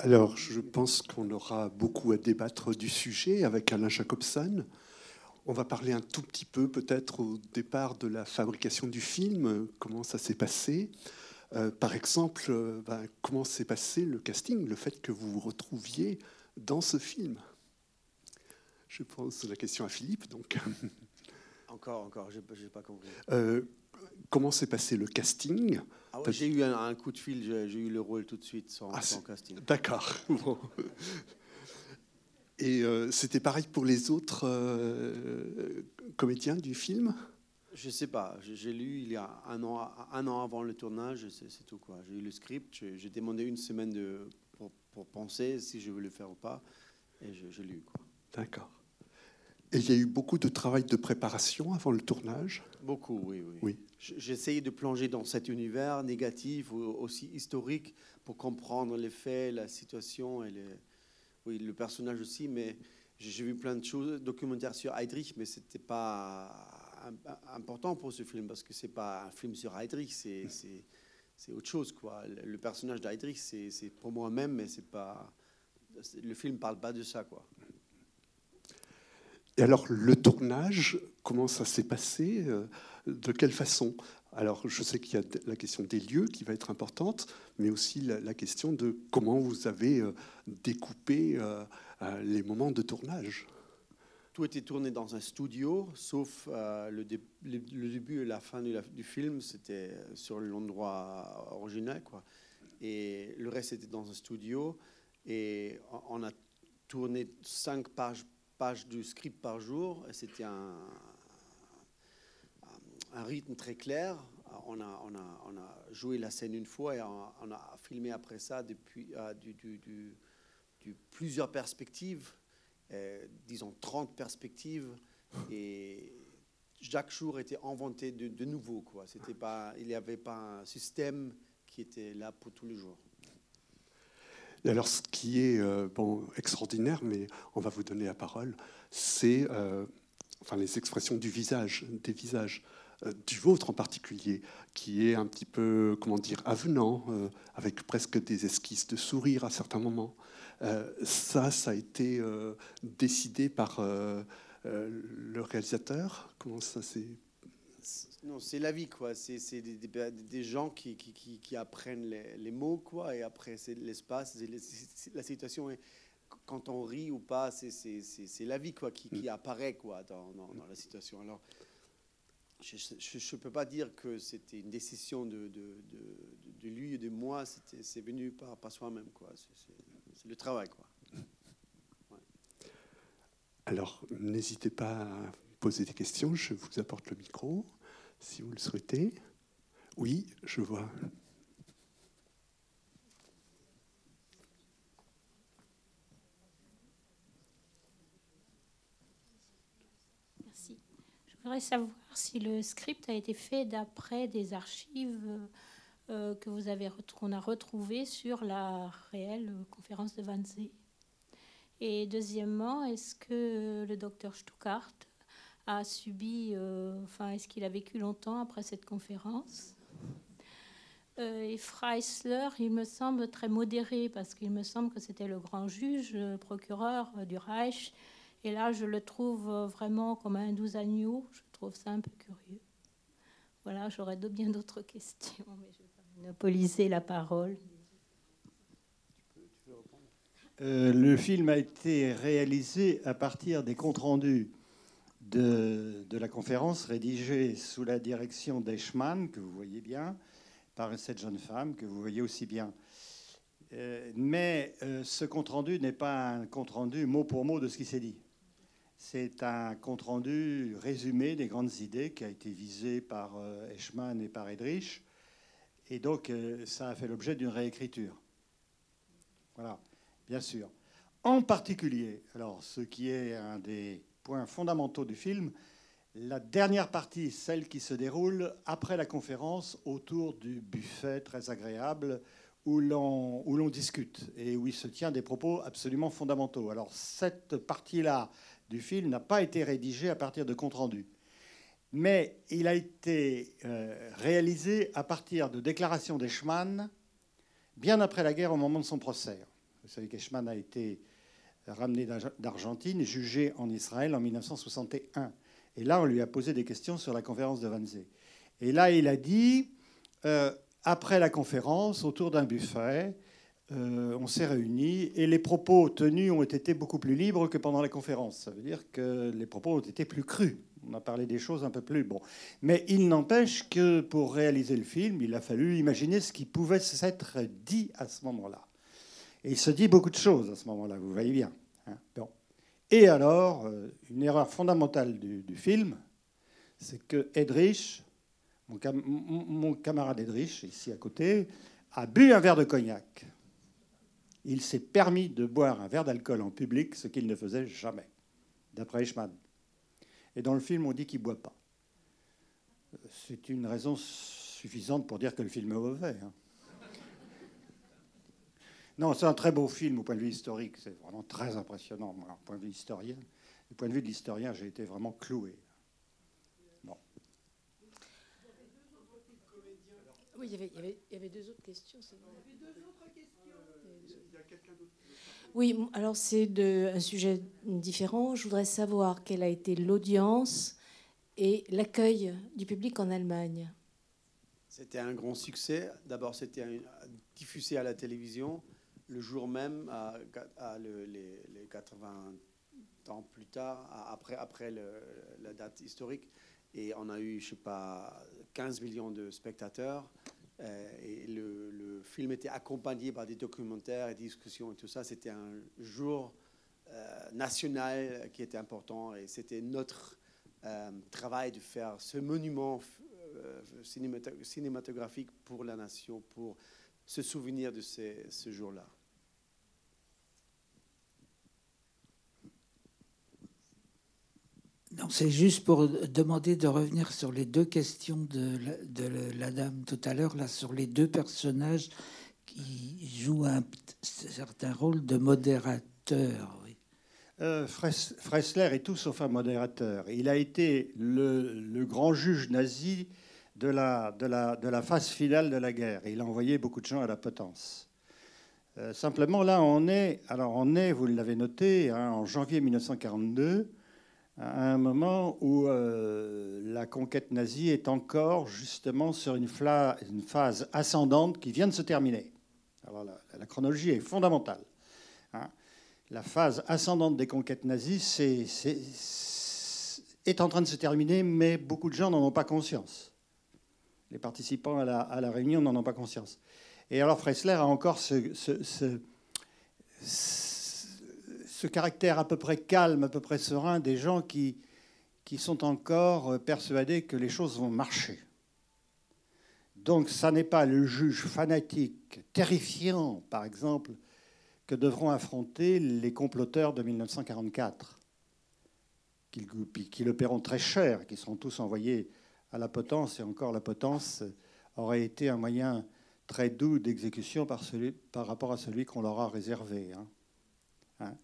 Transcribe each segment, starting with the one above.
Alors, je pense qu'on aura beaucoup à débattre du sujet avec Alain Jacobson. On va parler un tout petit peu peut-être au départ de la fabrication du film, comment ça s'est passé. Euh, par exemple, euh, ben, comment s'est passé le casting, le fait que vous vous retrouviez dans ce film? Je pose la question à Philippe. Donc. Encore, encore, je n'ai pas compris. Euh, comment s'est passé le casting ah J'ai eu un, coup de fil, j'ai eu le rôle tout de suite sans, ah, sans casting. D'accord. Et euh, c'était pareil pour les autres euh, comédiens du film? Je sais pas. J'ai lu il y a un an, un an avant le tournage, c'est tout quoi. J'ai eu le script, j'ai demandé une semaine de, pour, pour, penser si je veux le faire ou pas, et j'ai lu quoi. D'accord. Et il y a eu beaucoup de travail de préparation avant le tournage? Beaucoup, oui. oui. oui. Essayé de plonger dans cet univers négatif, aussi historique, pour comprendre les faits, la situation et les, oui, le personnage aussi. Mais j'ai vu plein de choses, documentaires sur Heydrich, mais c'était pas important pour ce film parce que c'est pas un film sur Heydrich, c'est autre chose quoi. Le personnage d'Heydrich, c'est pour moi-même, mais c'est pas le film parle pas de ça quoi. Et alors, le tournage, comment ça s'est passé? Euh, De quelle façon? Alors, je sais qu'il y a la question des lieux qui va être importante, mais aussi la, question de comment vous avez euh, découpé euh, les moments de tournage. Tout était tourné dans un studio, sauf le, début et la fin du, film, c'était sur l'endroit original. Quoi. Et le reste était dans un studio. Et on a tourné cinq pages pages du script par jour. C'était un, un, rythme très clair. On a, joué la scène une fois et on, a filmé après ça depuis, euh, plusieurs perspectives, euh, disons 30 perspectives. Et chaque jour était inventé de, nouveau. Il n'y avait pas un système qui était là pour tous les jours. Alors, ce qui est euh, extraordinaire, mais on va vous donner la parole, c'est enfin, les expressions du visage, des visages, du vôtre en particulier, qui est un petit peu, comment dire, avenant, avec presque des esquisses de sourire à certains moments. ça, ça a été décidé par le réalisateur. Comment ça s'est non, c'est la vie, quoi. C'est des, des, des, gens qui, qui, qui, apprennent les, les, mots, quoi. Et après, c'est l'espace, la situation. est quand on rit ou pas, c'est la vie, quoi, qui, qui apparaît, quoi, dans, dans, la situation. Alors, je ne peux pas dire que c'était une décision de, lui et de moi. C'est venu par, soi-même. C'est le travail, quoi. Alors, n'hésitez pas à poser des questions. Je vous apporte le micro si vous le souhaitez. Oui, je vois. Merci. Je voudrais savoir si le script a été fait d'après des archives euh, que vous avez qu'on a retrouvées sur la réelle conférence de Wannsee. Et deuxièmement, est-ce que le docteur Stuckart a subi, euh, enfin, est-ce qu'il a vécu longtemps après cette conférence? Euh, Et Freisler, il me semble très modéré, parce qu'il me semble que c'était le grand juge, procureur du Reich. Et là, je le trouve vraiment comme un doux agneau. Je trouve ça un peu curieux. Voilà, j'aurais bien d'autres questions, mais je vais pas monopoliser la parole. Euh, le film a été réalisé à partir des comptes rendus de, la conférence rédigée sous la direction d'Eichmann, que vous voyez bien, par cette jeune femme que vous voyez aussi bien. Euh, mais euh, ce compte-rendu n'est pas un compte-rendu mot pour mot de ce qui s'est dit. C'est un compte-rendu résumé des grandes idées qui a été visé par euh, Eichmann et par Edrich. Et donc, ça a fait l'objet d'une réécriture. Voilà, bien sûr. En particulier, alors, ce qui est un des points fondamentaux du film, la dernière partie, celle qui se déroule après la conférence autour du buffet très agréable où l'on discute et où il se tient des propos absolument fondamentaux. Alors cette partie-là du film n'a pas été rédigée à partir de comptes rendus, mais il a été euh, réalisé à partir de déclarations d'Eichmann bien après la guerre au moment de son procès. Vous savez qu'Eichmann a été ramené d'Argentine, jugé en Israël en 1961. Et là, on lui a posé des questions sur la conférence de Wannsee. Et là, il a dit, euh, après la conférence, autour d'un buffet, euh, on s'est réunis et les propos tenus ont été beaucoup plus libres que pendant la conférence. Ça veut dire que les propos ont été plus crus. On a parlé des choses un peu plus bon. Mais il n'empêche que pour réaliser le film, il a fallu imaginer ce qui pouvait s'être dit à ce moment-là. Et il se dit beaucoup de choses à ce moment-là, vous voyez bien. Hein. bon. Et alors, euh, une erreur fondamentale du, film, c'est que Edrich, mon, mon camarade Edrich, ici à côté, a bu un verre de cognac il s'est permis de boire un verre d'alcool en public, ce qu'il ne faisait jamais, d'après Eichmann. Et dans le film, on dit qu'il ne boit pas. C'est une raison suffisante pour dire que le film est mauvais. Hein. Non, c'est un très beau film au point de vue historique. C'est vraiment très impressionnant, moi, au point de vue historien. Du point de vue de l'historien, j'ai été vraiment cloué. Bon. Oui, il y, avait, il y avait, deux autres questions. Oui, alors c'est un sujet différent. Je voudrais savoir quelle a été l'audience et l'accueil du public en Allemagne. C'était un grand succès. D'abord, c'était diffusé à la télévision le jour même, à, les, 80 ans plus tard, après, après la date historique. Et on a eu, je sais pas, 15 millions de spectateurs. Euh, et le, film était accompagné par des documentaires et des discussions et tout ça. C'était un jour euh, national qui était important et c'était notre euh, travail de faire ce monument cinématographique pour la nation, pour se souvenir de ce jour-là. C'est juste pour demander de revenir sur les deux questions de la, dame tout à l'heure, là, sur les deux personnages qui jouent un certain rôle de modérateur. Oui. Euh, Fressler est tout sauf un modérateur. Il a été le, grand juge nazi de la, de, la, de la, phase finale de la guerre. Il a envoyé beaucoup de gens à la potence. Euh, simplement, là, on est, alors on est, vous l'avez noté, hein, en janvier 1942 à un moment où euh, la conquête nazie est encore justement sur une, phase ascendante qui vient de se terminer. Alors la, chronologie est fondamentale. Hein. La phase ascendante des conquêtes nazies est en train de se terminer, mais beaucoup de gens n'en ont pas conscience. Les participants à la, à la réunion n'en ont pas conscience. Et alors Fressler a encore ce ce caractère à peu près calme, à peu près serein des gens qui, qui sont encore euh, persuadés que les choses vont marcher. Donc ça n'est pas le juge fanatique, terrifiant, par exemple, que devront affronter les comploteurs de 1944, qui, le paieront très cher, qui seront tous envoyés à la potence, et encore la potence aurait été un moyen très doux d'exécution par, par, rapport à celui qu'on leur a réservé. Hein. Hein.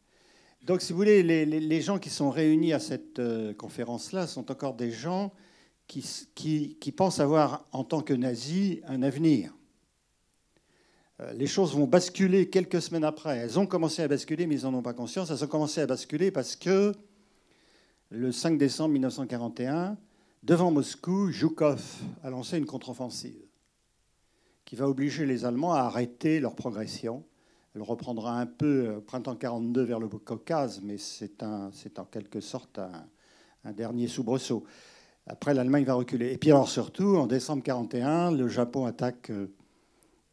Donc, si vous voulez, les, gens qui sont réunis à cette euh, conférence-là sont encore des gens qui, pensent avoir, en tant que nazis, un avenir. Euh, les choses vont basculer quelques semaines après. Elles ont commencé à basculer, mais ils n'en ont pas conscience. Elles ont commencé à basculer parce que le 5 décembre 1941, devant Moscou, Zhukov a lancé une contre-offensive qui va obliger les Allemands à arrêter leur progression elle reprendra un peu euh, printemps 42 vers le Caucase, mais c'est en quelque sorte un, dernier soubresaut. Après, l'Allemagne va reculer. Et puis alors surtout, en décembre 41, le Japon attaque euh,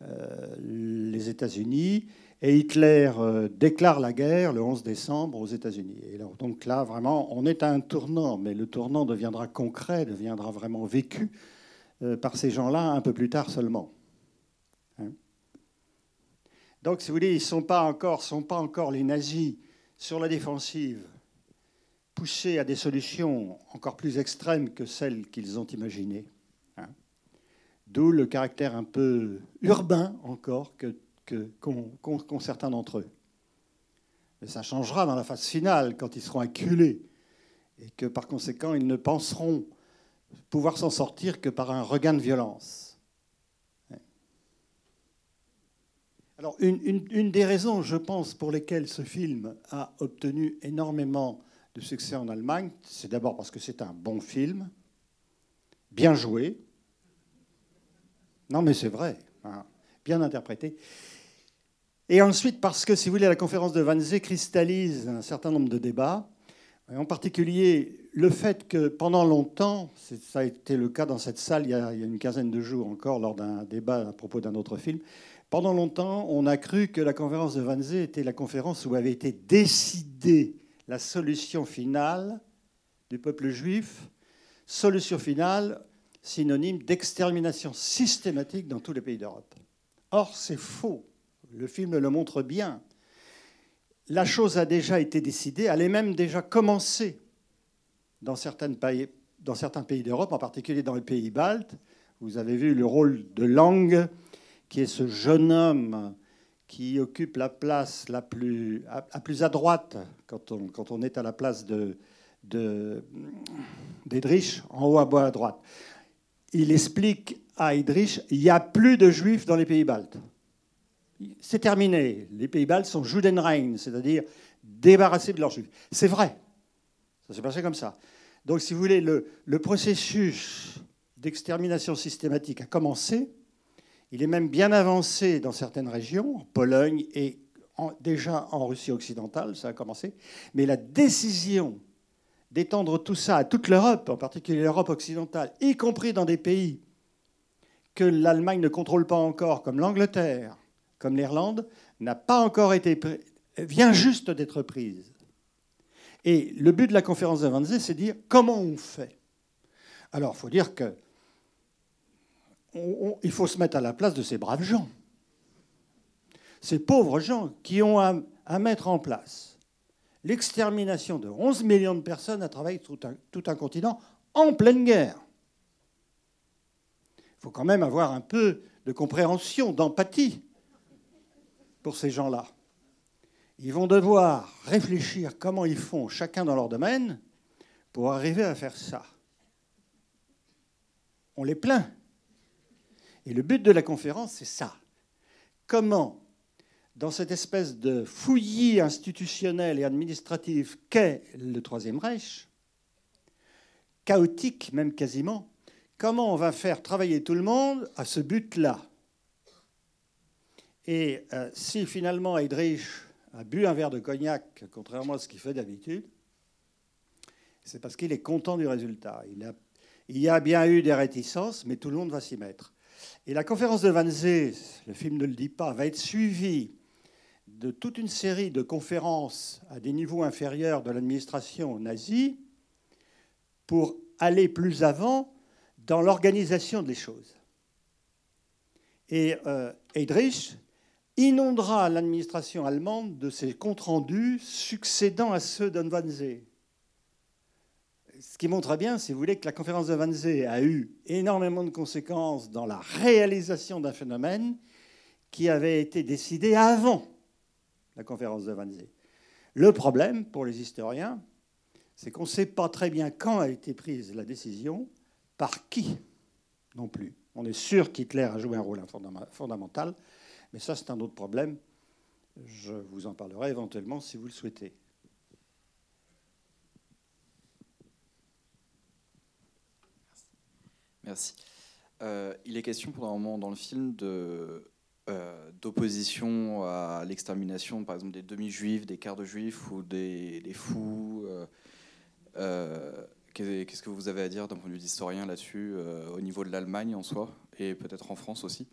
euh, les États-Unis et Hitler déclare la guerre le 11 décembre aux États-Unis. Et donc là, vraiment, on est à un tournant, mais le tournant deviendra concret, deviendra vraiment vécu par ces gens-là un peu plus tard seulement. Donc, si vous voulez, ils ne sont, pas encore, les nazis sur la défensive, poussés à des solutions encore plus extrêmes que celles qu'ils ont imaginées. Hein. D'où le caractère un peu urbain encore qu'ont que, certains d'entre eux. Mais ça changera dans la phase finale, quand ils seront acculés, et que par conséquent, ils ne penseront pouvoir s'en sortir que par un regain de violence. Alors, une, des raisons, je pense, pour lesquelles ce film a obtenu énormément de succès en Allemagne, c'est d'abord parce que c'est un bon film, bien joué. Non, mais c'est vrai, hein, bien interprété. Et ensuite, parce que, si vous voulez, la conférence de Wannsee cristallise un certain nombre de débats, en particulier le fait que pendant longtemps, ça a été le cas dans cette salle il y a, une quinzaine de jours encore, lors d'un débat à propos d'un autre film, pendant longtemps, on a cru que la conférence de Wannsee était la conférence où avait été décidée la solution finale du peuple juif, solution finale synonyme d'extermination systématique dans tous les pays d'Europe. Or, c'est faux. Le film le montre bien. La chose a déjà été décidée, elle est même déjà commencée dans, pays, dans certains pays d'Europe, en particulier dans les pays baltes. Vous avez vu le rôle de Lang, qui est ce jeune homme qui occupe la place la plus à, plus à droite quand on, quand on est à la place de, d'Edrich, en haut à bas à droite. Il explique à Edrich il n'y a plus de juifs dans les pays baltes. C'est terminé. Les pays baltes sont Judenrein, c'est-à-dire débarrassés de leurs juifs. C'est vrai. Ça s'est passé comme ça. Donc, si vous voulez, le, le processus d'extermination systématique a commencé. Il est même bien avancé dans certaines régions, en Pologne et déjà en Russie occidentale, ça a commencé. Mais la décision d'étendre tout ça à toute l'Europe, en particulier l'Europe occidentale, y compris dans des pays que l'Allemagne ne contrôle pas encore, comme l'Angleterre, comme l'Irlande, n'a pas encore été vient juste d'être prise. Et le but de la conférence de Wannsee, c'est de dire comment on fait. Alors, il faut dire que il faut se mettre à la place de ces braves gens, ces pauvres gens qui ont à, mettre en place l'extermination de 11 millions de personnes à travers tout un, tout un continent en pleine guerre. Il faut quand même avoir un peu de compréhension, d'empathie pour ces gens-là. Ils vont devoir réfléchir comment ils font, chacun dans leur domaine, pour arriver à faire ça. On les plaint. Et le but de la conférence, c'est ça. Comment, dans cette espèce de fouillis institutionnel et administratif qu'est le Troisième Reich, chaotique même quasiment, comment on va faire travailler tout le monde à ce but-là? Et euh, si finalement Heydrich a bu un verre de cognac, contrairement à ce qu'il fait d'habitude, c'est parce qu'il est content du résultat. Il, il y a bien eu des réticences, mais tout le monde va s'y mettre. Et la conférence de Wannsee, le film ne le dit pas, va être suivie de toute une série de conférences à des niveaux inférieurs de l'administration nazie pour aller plus avant dans l'organisation des choses. Et euh, Heydrich inondera l'administration allemande de ses comptes rendus succédant à ceux Wannsee ce qui montre bien, si vous voulez, que la conférence de Wannsee a eu énormément de conséquences dans la réalisation d'un phénomène qui avait été décidé avant la conférence de Wannsee. Le problème pour les historiens, c'est qu'on ne sait pas très bien quand a été prise la décision, par qui non plus. On est sûr qu'Hitler a joué un rôle fondamental, mais ça c'est un autre problème. Je vous en parlerai éventuellement si vous le souhaitez. Merci. Euh, il est question pendant un moment dans le film euh, d'opposition à l'extermination, par exemple, des demi-juifs, des quarts de juifs ou des, fous. Euh, qu'est-ce que vous avez à dire d'un point de vue d'historien là-dessus, au niveau de l'Allemagne en soi, et peut-être en France aussi?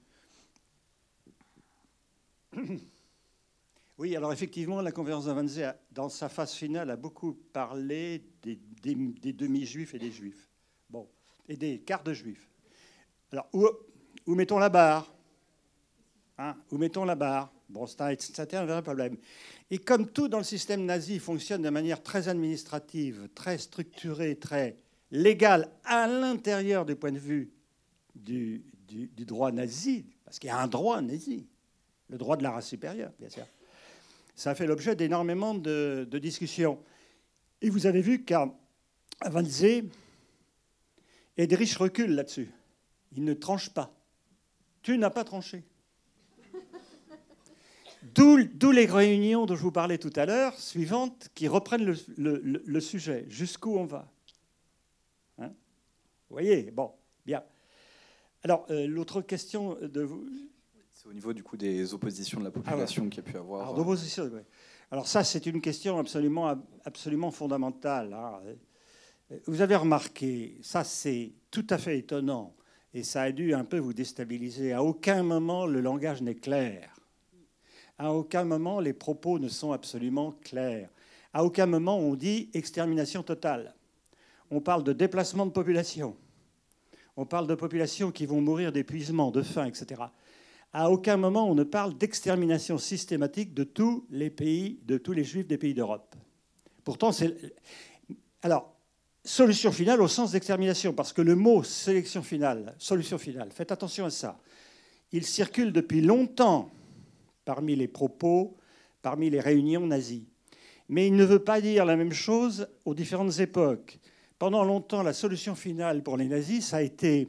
Oui, alors effectivement, la conférence Wannsee, dans sa phase finale, a beaucoup parlé des, des demi-juifs et des juifs. Bon, et des quarts de juifs. Alors, où, mettons la barre Où mettons la barre Bon, c'était un vrai problème. Et comme tout dans le système nazi fonctionne de manière très administrative, très structurée, très légale à l'intérieur du point de vue du, droit nazi, parce qu'il y a un droit nazi, le droit de la race supérieure, bien sûr, ça a fait l'objet d'énormément de, de, discussions. Et vous avez vu qu'à Wannsee, et des riches reculent là-dessus. Il ne tranche pas. Tu n'as pas tranché. D'où les réunions dont je vous parlais tout à l'heure, suivantes, qui reprennent le, le- le sujet. Jusqu'où on va? Hein? Vous voyez? Bon, bien. Alors, euh, l'autre question de vous. C'est au niveau du coup des oppositions de la population qu'il y a pu avoir. Alors, d'opposition, ouais. Alors ça, c'est une question absolument, absolument fondamentale. hein. Vous avez remarqué, ça c'est tout à fait étonnant, et ça a dû un peu vous déstabiliser. À aucun moment le langage n'est clair. À aucun moment les propos ne sont absolument clairs. À aucun moment on dit extermination totale. On parle de déplacement de population. On parle de populations qui vont mourir d'épuisement, de faim, etc. À aucun moment on ne parle d'extermination systématique de tous les pays, de tous les juifs des pays d'Europe. Pourtant, c'est. Alors, solution finale au sens d'extermination, parce que le mot sélection finale, solution finale, faites attention à ça. Il circule depuis longtemps parmi les propos, parmi les réunions nazies. Mais il ne veut pas dire la même chose aux différentes époques. Pendant longtemps, la solution finale pour les nazis, ça a été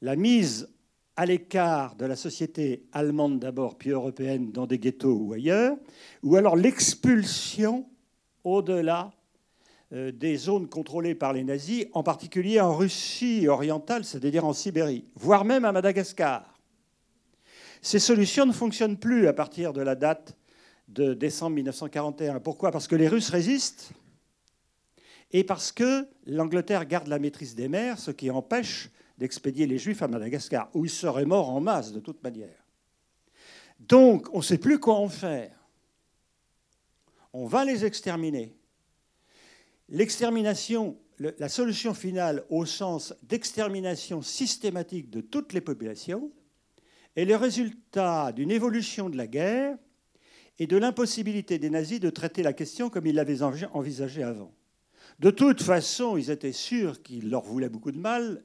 la mise à l'écart de la société allemande d'abord, puis européenne, dans des ghettos ou ailleurs, ou alors l'expulsion au-delà des zones contrôlées par les nazis, en particulier en Russie orientale, c'est-à-dire en Sibérie, voire même à Madagascar. Ces solutions ne fonctionnent plus à partir de la date de décembre 1941. Pourquoi? Parce que les Russes résistent et parce que l'Angleterre garde la maîtrise des mers, ce qui empêche d'expédier les Juifs à Madagascar, où ils seraient morts en masse de toute manière. Donc, on ne sait plus quoi en faire. On va les exterminer. L'extermination, la solution finale au sens d'extermination systématique de toutes les populations, est le résultat d'une évolution de la guerre et de l'impossibilité des nazis de traiter la question comme ils l'avaient envisagé avant. De toute façon, ils étaient sûrs qu'ils leur voulaient beaucoup de mal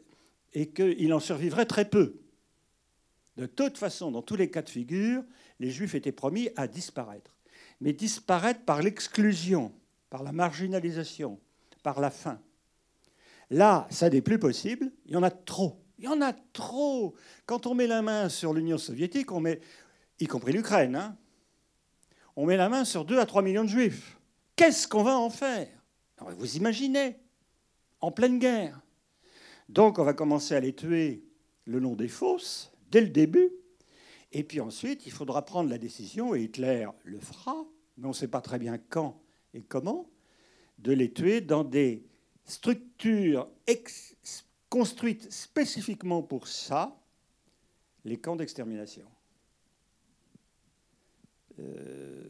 et qu'il en survivrait très peu. De toute façon, dans tous les cas de figure, les Juifs étaient promis à disparaître. Mais disparaître par l'exclusion, par la marginalisation, par la faim. Là, ça n'est plus possible, il y en a trop. Il y en a trop. Quand on met la main sur l'Union soviétique, on met, y compris l'Ukraine, hein, on met la main sur 2 à 3 millions de juifs. Qu'est-ce qu'on va en faire? Vous imaginez, en pleine guerre. Donc on va commencer à les tuer le long des fosses, dès le début. Et puis ensuite, il faudra prendre la décision, et Hitler le fera, mais on ne sait pas très bien quand et comment, de les tuer dans des structures construites spécifiquement pour ça, les camps d'extermination. Euh,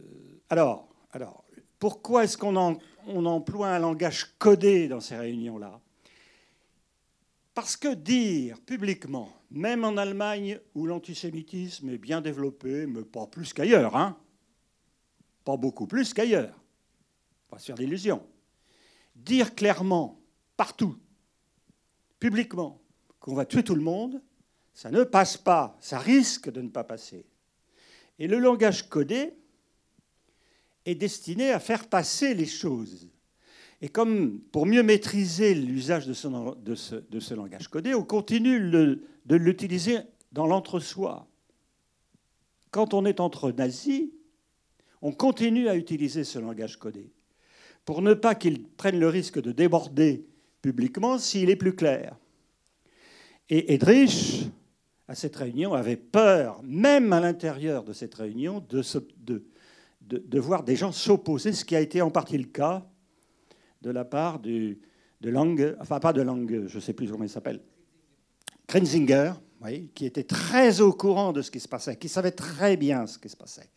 alors, alors, pourquoi est-ce qu'on on emploie un langage codé dans ces réunions-là? Parce que dire publiquement, même en Allemagne où l'antisémitisme est bien développé, mais pas plus qu'ailleurs, hein, pas beaucoup plus qu'ailleurs, pas se faire d'illusions, dire clairement, partout, publiquement, qu'on va tuer tout le monde, ça ne passe pas, ça risque de ne pas passer. Et le langage codé est destiné à faire passer les choses. Et comme pour mieux maîtriser l'usage de, ce, langage codé, on continue de l'utiliser dans l'entre-soi. Quand on est entre nazis, on continue à utiliser ce langage codé pour ne pas qu'il prenne le risque de déborder publiquement s'il est plus clair. Et Edrich, à cette réunion, avait peur, même à l'intérieur de cette réunion, de, voir des gens s'opposer, ce qui a été en partie le cas de la part de Lange, enfin pas de Lange, je ne sais plus comment il s'appelle, Krenzinger, qui était très au courant de ce qui se passait, qui savait très bien ce qui se passait,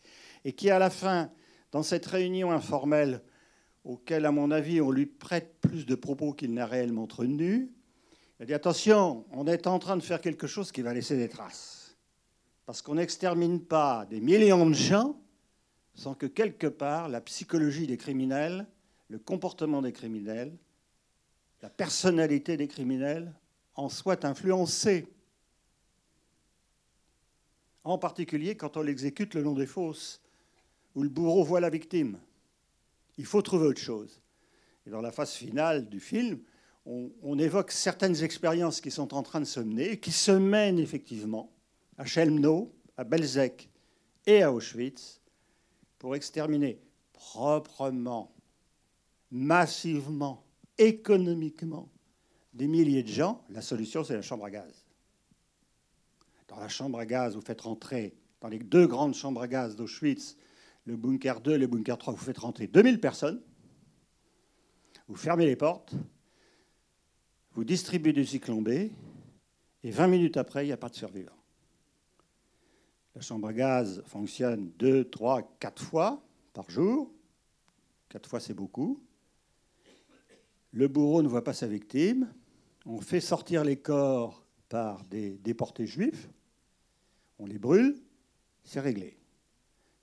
et qui à la fin, dans cette réunion informelle, auquel, à mon avis, on lui prête plus de propos qu'il n'a réellement tenus, il a dit attention, on est en train de faire quelque chose qui va laisser des traces. Parce qu'on n'extermine pas des millions de gens sans que quelque part la psychologie des criminels, le comportement des criminels, la personnalité des criminels en soit influencée. En particulier quand on l'exécute le long des fosses, où le bourreau voit la victime. Il faut trouver autre chose. Et dans la phase finale du film, on, évoque certaines expériences qui sont en train de se mener, qui se mènent effectivement à Chelmno, à Belzec et à Auschwitz. pour exterminer proprement, massivement, économiquement des milliers de gens, la solution, c'est la chambre à gaz. Dans la chambre à gaz, vous faites rentrer, dans les deux grandes chambres à gaz d'Auschwitz, le bunker 2 et le bunker 3, vous faites rentrer 2000 personnes, vous fermez les portes, vous distribuez du cyclone et 20 minutes après, il n'y a pas de survivants. La chambre à gaz fonctionne 2, 3, 4 fois par jour. 4 fois, c'est beaucoup. Le bourreau ne voit pas sa victime. On fait sortir les corps par des déportés juifs. On les brûle. C'est réglé.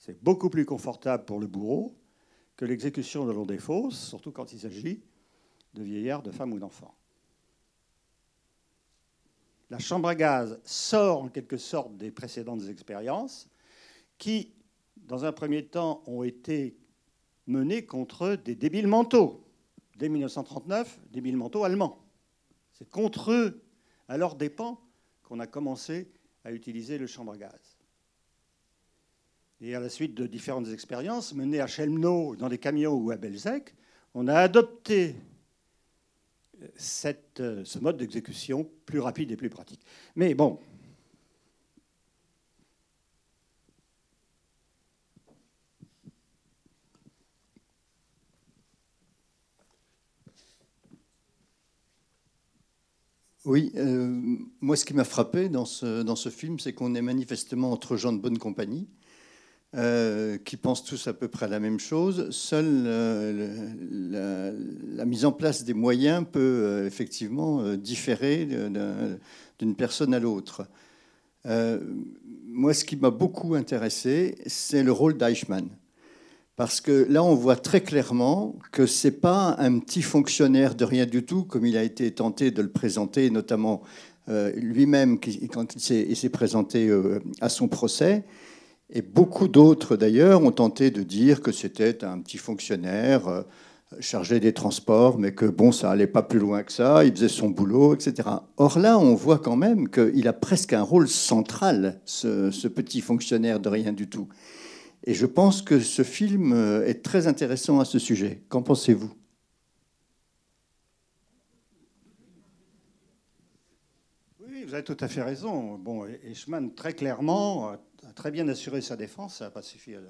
C'est beaucoup plus confortable pour le bourreau que l'exécution de des fosses, surtout quand il s'agit de vieillards, de femmes ou d'enfants. La chambre à gaz sort en quelque sorte des précédentes expériences qui, dans un premier temps, ont été menées contre des débiles mentaux. Dès 1939, débiles mentaux allemands. C'est contre eux, à leurs dépens, qu'on a commencé à utiliser le chambre à gaz. Et à la suite de différentes expériences menées à Chelmno, dans des camions ou à Belzec, on a adopté cette, euh, ce mode d'exécution plus rapide et plus pratique. Mais bon. Oui, euh, moi ce qui m'a frappé dans ce film, c'est qu'on est manifestement entre gens de bonne compagnie. Euh, qui pensent tous à peu près la même chose. Seule euh, la, mise en place des moyens peut euh, effectivement différer d'une personne à l'autre. moi, ce qui m'a beaucoup intéressé, c'est le rôle d'Eichmann. Parce que là, on voit très clairement que ce n'est pas un petit fonctionnaire de rien du tout, comme il a été tenté de le présenter, notamment lui-même quand il s'est présenté à son procès. Et beaucoup d'autres, d'ailleurs, ont tenté de dire que c'était un petit fonctionnaire euh, chargé des transports, mais que bon, ça allait pas plus loin que ça, il faisait son boulot, etc. Or là, on voit quand même qu'il a presque un rôle central, ce, petit fonctionnaire de rien du tout. Et je pense que ce film euh, est très intéressant à ce sujet. Qu'en pensez-vous? Oui, vous avez tout à fait raison. Bon, Eichmann, très clairement, a très bien assuré sa défense, ça n'a pas suffi à,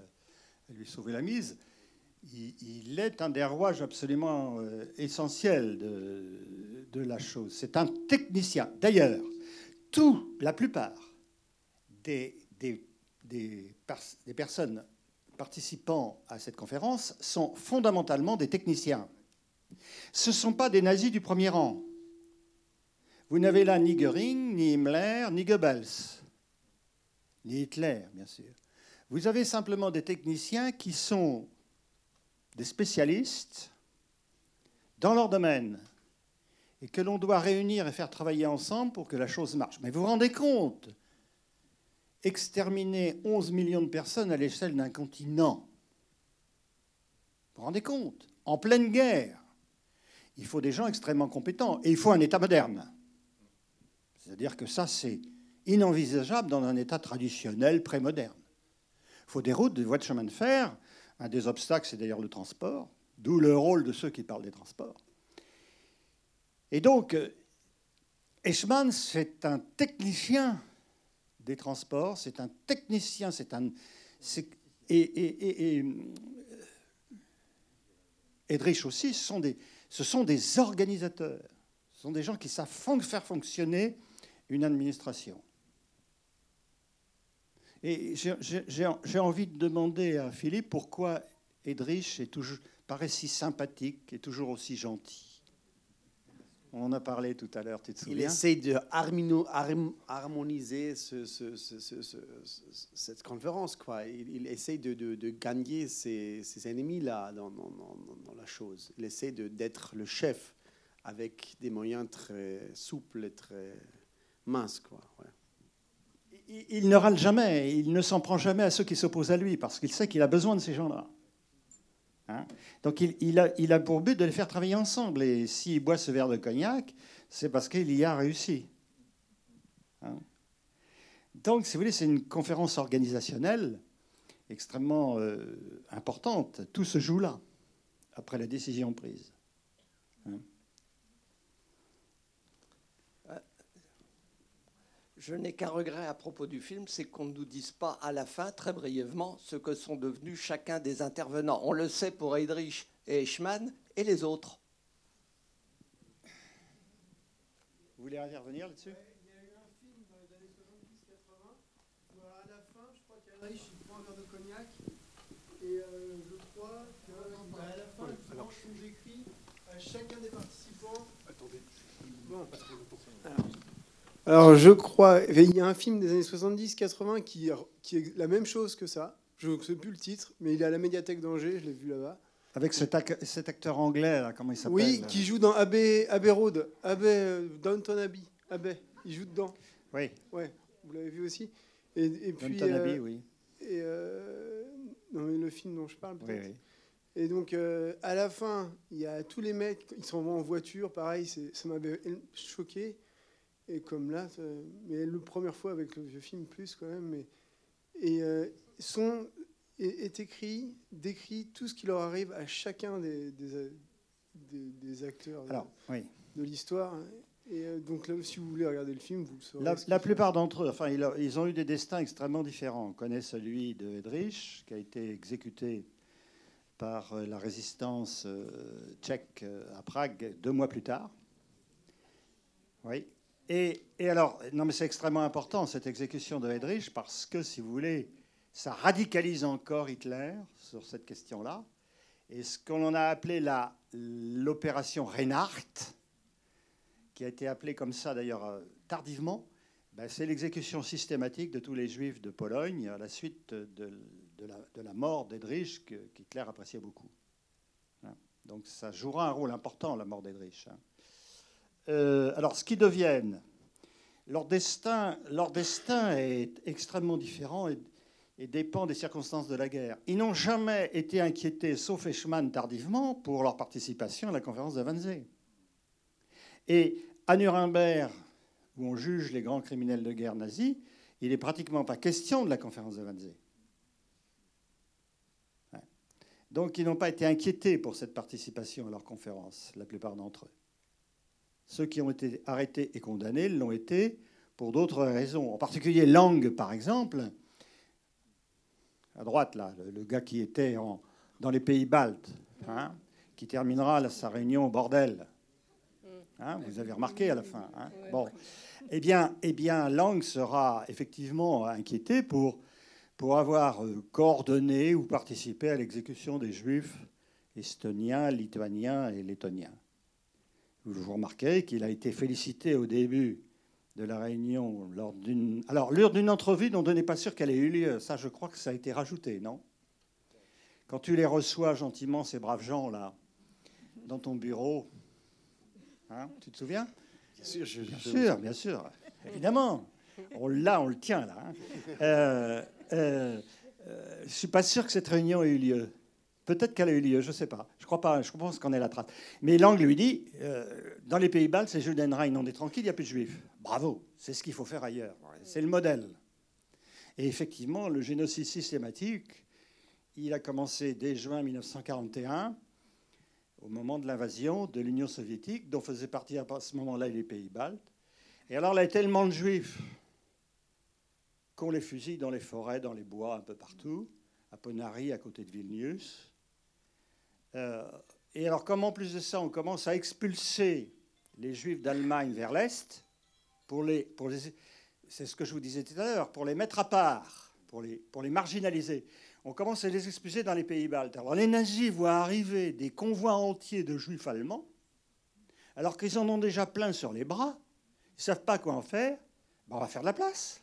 lui sauver la mise. Il, est un des rouages absolument euh, essentiels de, la chose. C'est un technicien. D'ailleurs, tout, la plupart des personnes participant à cette conférence sont fondamentalement des techniciens. Ce ne sont pas des nazis du premier rang. Vous n'avez là ni Göring, ni Himmler, ni Goebbels ni Hitler, bien sûr. Vous avez simplement des techniciens qui sont des spécialistes dans leur domaine et que l'on doit réunir et faire travailler ensemble pour que la chose marche. Mais vous vous rendez compte Exterminer 11 millions de personnes à l'échelle d'un continent. Vous vous rendez compte En pleine guerre. Il faut des gens extrêmement compétents et il faut un État moderne. C'est-à-dire que ça, c'est inenvisageable dans un État traditionnel prémoderne. Il faut des routes, des voies de chemin de fer. Un des obstacles, c'est d'ailleurs le transport, d'où le rôle de ceux qui parlent des transports. Et donc, Eichmann, c'est un technicien des transports, c'est un technicien, c'est un. Et, et, et, Edrich aussi, ce sont, des, ce sont des organisateurs, ce sont des gens qui savent faire fonctionner une administration. Et j'ai envie de demander à Philippe pourquoi Edrich est toujours, paraît si sympathique et toujours aussi gentil. On en a parlé tout à l'heure, tu te souviens Il essaie de harmoniser cette conférence. Quoi. Il, il essaie de, de, gagner ses, ses ennemis-là dans, dans, dans, la chose. Il essaie d'être le chef avec des moyens très souples et très minces. Quoi. Ouais il ne râle jamais, il ne s'en prend jamais à ceux qui s'opposent à lui, parce qu'il sait qu'il a besoin de ces gens-là. Hein? Donc il, a, pour but de les faire travailler ensemble. Et s'il boit ce verre de cognac, c'est parce qu'il y a réussi. Hein? Donc, si vous voulez, c'est une conférence organisationnelle extrêmement euh, importante. Tout se joue là, après la décision prise. Hein? Je n'ai qu'un regret à propos du film, c'est qu'on ne nous dise pas à la fin, très brièvement, ce que sont devenus chacun des intervenants. On le sait pour Heydrich et Eichmann et les autres. Vous voulez intervenir là-dessus? Il y a eu un film dans les années 70-80 où à la fin, je crois qu'Heinrich prend un verre de cognac et euh, je crois qu'à la fin, justement, ils écrit à chacun des participants. Attendez. Bon. Alors, je crois, il y a un film des années 70-80 qui, qui est la même chose que ça. Je ne sais plus le titre, mais il est à la médiathèque d'Angers, je l'ai vu là-bas. Avec cet, ac- cet acteur anglais, là, comment il s'appelle? Oui, qui joue dans Abbey, Abbey Road, Abbey, euh, Downton Abbey, Abbey. Il joue dedans. Oui, Ouais, vous l'avez vu aussi. Et, et puis, Downton euh, Abbey, oui. et euh, non, mais le film dont je parle peut-être. oui. Et donc à à la fin, il y a tous les mecs, ils s'en vont en voiture, pareil, ça m'avait choqué. Et comme là, mais la première fois avec le vieux film plus quand même. Mais, et euh, sont, est, est écrit, décrit tout ce qui leur arrive à chacun des, des, des- des acteurs de- Alors, oui. de l'histoire. Et euh, donc là, si vous voulez regarder le film, vous le saurez. La, plupart d'entre eux, enfin, ils, ont eu des destins extrêmement différents. On connaît celui de Hedrich, qui a été exécuté par euh, la résistance euh, tchèque euh, à Prague deux mois plus tard. Oui. Et, alors, non, mais c'est extrêmement important cette exécution de Hedrich parce que, si vous voulez, ça radicalise encore Hitler sur cette question-là. Et ce qu'on a appelé l'opération Reinhardt, qui a été appelée comme ça d'ailleurs euh, tardivement, ben, c'est l'exécution systématique de tous les juifs de Pologne à la suite de, la, de la mort d'Edrich, qu'Hitler appréciait beaucoup. Hein. Donc ça jouera un rôle important, la mort d'Edrich. Euh, alors, ce qu'ils deviennent, leur destin, leur destin est extrêmement différent et, dépend des circonstances de la guerre. Ils n'ont jamais été inquiétés, sauf Eichmann tardivement, pour leur participation à la conférence de Wannsee. Et à Nuremberg, où on juge les grands criminels de guerre nazis, il n'est pratiquement pas question de la conférence. Ouais. Donc ils n'ont pas été inquiétés pour cette participation à leur conférence, la plupart d'entre eux. Ceux qui ont été arrêtés et condamnés l'ont été pour d'autres raisons. En particulier Lang, par exemple, à droite, là, le, gars qui était en- dans les pays baltes, hein, qui terminera là, sa réunion au bordel. Hein, vous avez remarqué à la fin. hein. Bon. Eh bien, eh bien, Lang sera effectivement inquiété pour, pour avoir euh, coordonné ou participé à l'exécution des Juifs estoniens, lituaniens et lettoniens. Vous remarquez qu'il a été félicité au début de la réunion lors d'une. Alors, lors d'une entrevue dont on n'est pas sûr qu'elle ait eu lieu. Ça, je crois que ça a été rajouté, non? Quand tu les reçois gentiment, ces braves gens-là, dans ton bureau, hein, tu te souviens? Bien sûr, je- Bien sûr, bien sûr, évidemment. On l'a, on le tient là. hein. Euh, euh, euh, je suis pas sûr que cette réunion ait eu lieu. Peut-être qu'elle a eu lieu, je ne sais pas. Je crois pas. Je pense qu'on est la trace. Mais Lang lui dit euh, dans les pays baltes, c'est Judenrein, on est tranquille, il n'y a plus de juifs. Bravo, c'est ce qu'il faut faire ailleurs. C'est le modèle. Et effectivement, le génocide systématique, il a commencé dès juin 1941, au moment de l'invasion de l'Union soviétique, dont faisaient partie à ce moment-là les pays baltes. Et alors, il y a tellement de juifs qu'on les fusille dans les forêts, dans les bois, un peu partout, à Ponary, à côté de Vilnius. Euh, et alors, comme en plus de ça, on commence à expulser les juifs d'Allemagne vers l'Est, pour les, pour les, c'est ce que je vous disais tout à l'heure, pour les mettre à part, pour les, pour les marginaliser. On commence à les expulser dans les pays baltes. Alors les nazis voient arriver des convois entiers de juifs allemands, alors qu'ils en ont déjà plein sur les bras, ils ne savent pas quoi en faire, ben, on va faire de la place.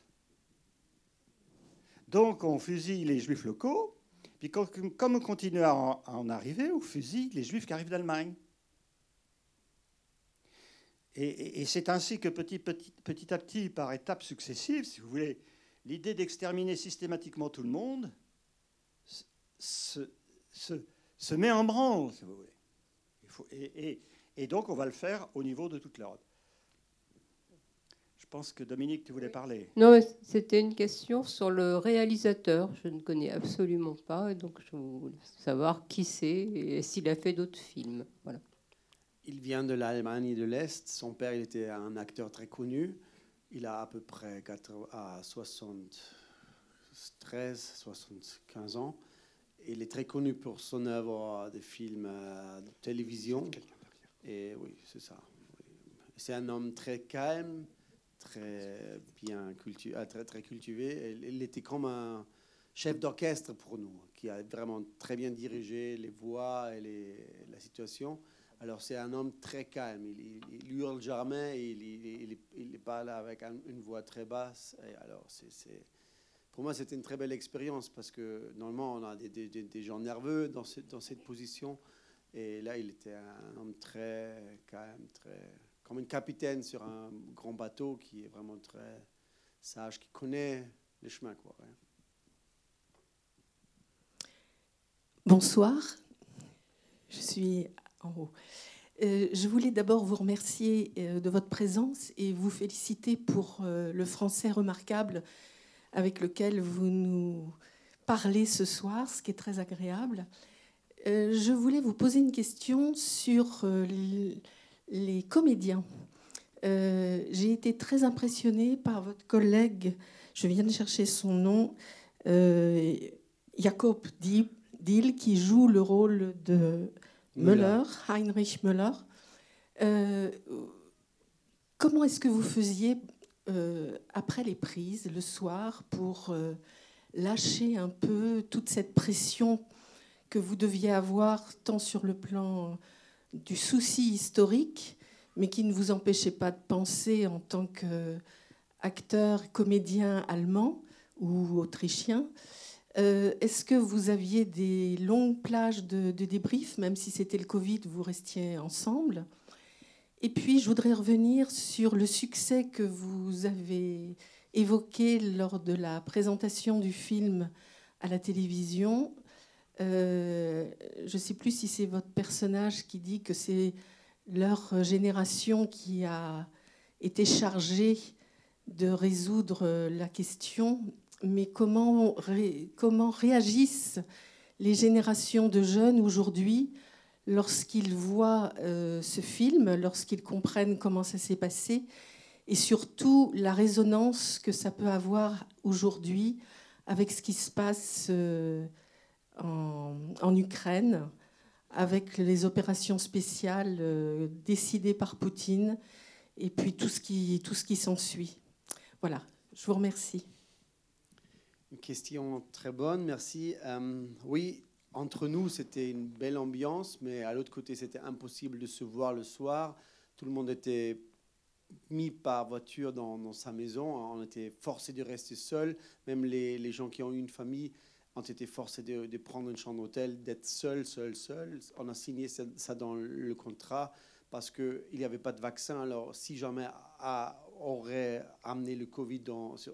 Donc on fusille les juifs locaux, puis comme on continue à en, arriver, on fusille les juifs qui arrivent d'Allemagne. Et, c'est ainsi que petit, à petit, par étapes successives, si vous voulez, l'idée d'exterminer systématiquement tout le monde se, met en branle, si vous voulez. Et- et donc on va le faire au niveau de toute l'Europe. Je pense que Dominique, tu voulais parler. Non, c'était une question sur le réalisateur. Je ne connais absolument pas, et donc je voulais savoir qui c'est et s'il a fait d'autres films. Voilà. Il vient de l'Allemagne de l'Est. Son père, il était un acteur très connu. Il a à peu près 80 à 73, 75 ans. Il est très connu pour son œuvre de films euh, de télévision. Et oui, c'est ça. C'est un homme très calme, très bien très cultivé. Il était comme un chef d'orchestre pour nous, qui a vraiment très bien dirigé les voix et la situation. Alors c'est un homme très calme, il, il, il hurle jamais, il, il, il, parle avec un- une voix très basse. Alors pour moi c'était une très belle expérience parce que normalement on a des, gens nerveux dans cette position. Et là il était un homme très calme, très, comme un capitaine sur un grand bateau qui est vraiment très sage, qui connaît les chemins. Bonsoir, je suis en haut. Euh, je voulais d'abord vous remercier euh, de votre présence et vous féliciter pour euh, le français remarquable avec lequel vous nous parlez ce soir, ce qui est très agréable. Je voulais vous poser une question sur les comédiens. Euh, J'ai été très impressionnée par votre collègue, je viens de chercher son nom, euh, Jakob Die- Dill, qui joue le rôle de Müller, Heinrich Müller. Euh, comment est-ce que vous faisiez euh, après les prises, le soir, pour lâcher un peu toute cette pression que vous deviez avoir, tant sur le plan du souci historique, mais qui ne vous empêchait pas de penser en tant qu'acteur, comédien allemand ou autrichien euh, Est-ce que vous aviez des longues plages de, de débrief, même si c'était le Covid, vous restiez ensemble? Et puis, je voudrais revenir sur le succès que vous avez évoqué lors de la présentation du film à la télévision. Euh, je ne sais plus si c'est votre personnage qui dit que c'est leur génération qui a été chargée de résoudre la question mais comment, comment réagissent les générations de jeunes aujourd'hui lorsqu'ils voient euh, ce film, lorsqu'ils comprennent comment ça s'est passé, et surtout la résonance que ça peut avoir aujourd'hui avec ce qui se passe euh, en, Ukraine, avec les opérations spéciales euh, décidées par Poutine, et puis tout ce qui, s'ensuit. Voilà, je vous remercie. Une question très bonne, merci. Euh, oui, entre nous, c'était une belle ambiance, mais à l'autre côté, c'était impossible de se voir le soir. Tout le monde était mis par voiture dans, dans sa maison. On était forcé de rester seul. Même les, les gens qui ont eu une famille ont été forcés de, prendre une chambre d'hôtel, d'être seul, seul, seul. On a signé ça, dans le contrat parce qu'il n'y avait pas de vaccin. Alors, si jamais a, aurait amené le Covid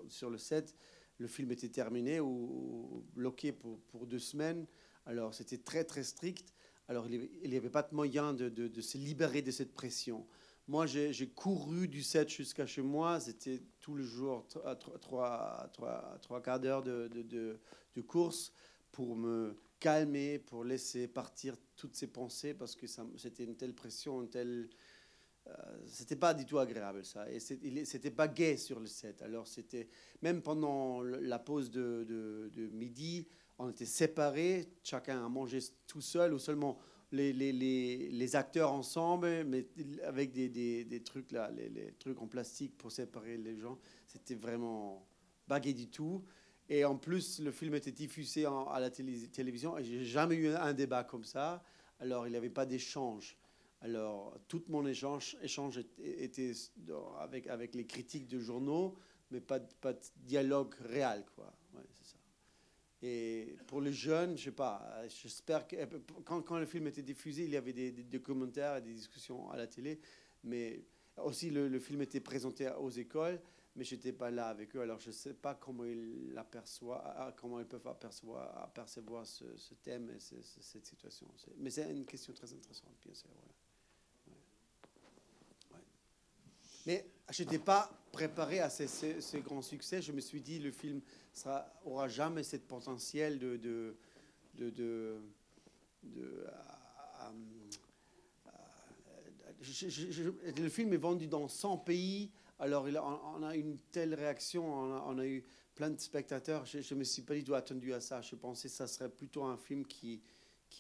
sur, le set, le film était terminé ou, bloqué pour, deux semaines. Alors, c'était très, très strict. Alors, il n'y avait pas de moyen de se libérer de cette pression. Moi, j'ai couru du set jusqu'à chez moi. C'était tout le jour, trois, quarts d'heure de, de, de- course pour me calmer, pour laisser partir toutes ces pensées parce que c'était une telle pression, une telle. euh, c'était pas du tout agréable ça. Et c'était pas gai sur le set. Alors c'était. Même pendant la pause de midi, on était séparés. Chacun a mangé tout seul ou seulement les, les, les, les acteurs ensemble, mais avec des, des, des trucs là, les, trucs en plastique pour séparer les gens. C'était vraiment gai du tout. Et en plus, le film était diffusé en- à la télé- télévision et j'ai jamais eu un débat comme ça. Alors, il n'y avait pas d'échange. Alors, tout mon échange, échange était avec, avec les critiques de journaux, mais pas, pas de dialogue réel, quoi. Et pour les jeunes, je sais pas, j'espère que quand, quand le film était diffusé, il y avait des, commentaires et des discussions à la télé, mais aussi le, le film était présenté aux écoles, mais j'étais pas là avec eux, alors je sais pas comment ils l'aperçoivent, ah, comment ils peuvent apercevoir, apercevoir ce, ce thème et ce- ce- cette situation. Mais c'est une question très intéressante, bien sûr. Ouais. Ouais. Mais je n'étais pas préparé à ce, ce- ce grand succès. Je me suis dit, le film sera, aura jamais ce potentiel de. le film est vendu dans 100 pays. Alors, il a- on, a une telle réaction. On a, eu plein de spectateurs. Je ne me suis pas du tout attendu à ça. Je pensais que ça serait plutôt un film qui,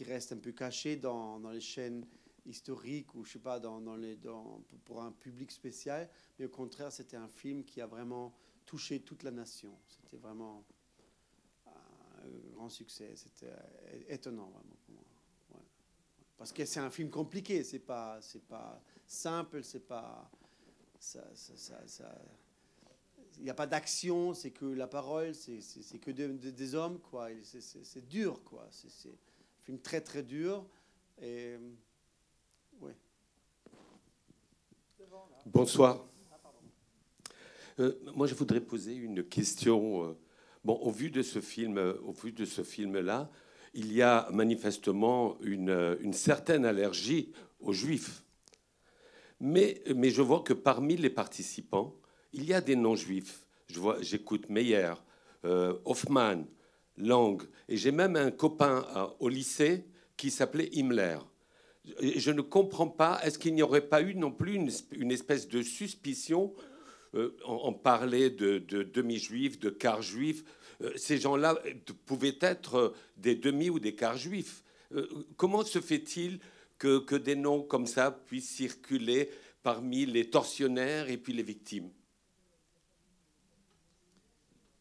reste un peu caché dans les chaînes historiques ou je sais pas dans, dans les dans, pour- un public spécial mais au contraire c'était un film qui a vraiment touché toute la nation. C'était vraiment un grand succès. C'était euh, étonnant vraiment pour moi. Parce que c'est un film compliqué. C'est pas c'est pas simple. C'est pas ça, ça- ça- il n'y a pas d'action, c'est que la parole, c'est que de- de- des hommes, quoi. C'est- dur, quoi. C'est c'est un film très, très dur. Et, Bonsoir. Euh, moi, je voudrais poser une question. euh, au vu de ce film, euh, au vu de ce film-là, il y a manifestement une, certaine allergie aux Juifs. Mais, je vois que parmi les participants, il y a des non-juifs. J'écoute Meyer, Hoffman, Lang, et j'ai même un copain au lycée qui s'appelait Himmler. Je ne comprends pas, est-ce qu'il n'y aurait pas eu non plus une, une espèce de suspicion euh, on, on parlait de, de demi-juifs, de quart juifs. Euh, ces gens-là euh, pouvaient être euh, des demi ou des quarts juifs. Euh, comment se fait-il que, que des noms comme ça puissent circuler parmi les tortionnaires et puis les victimes?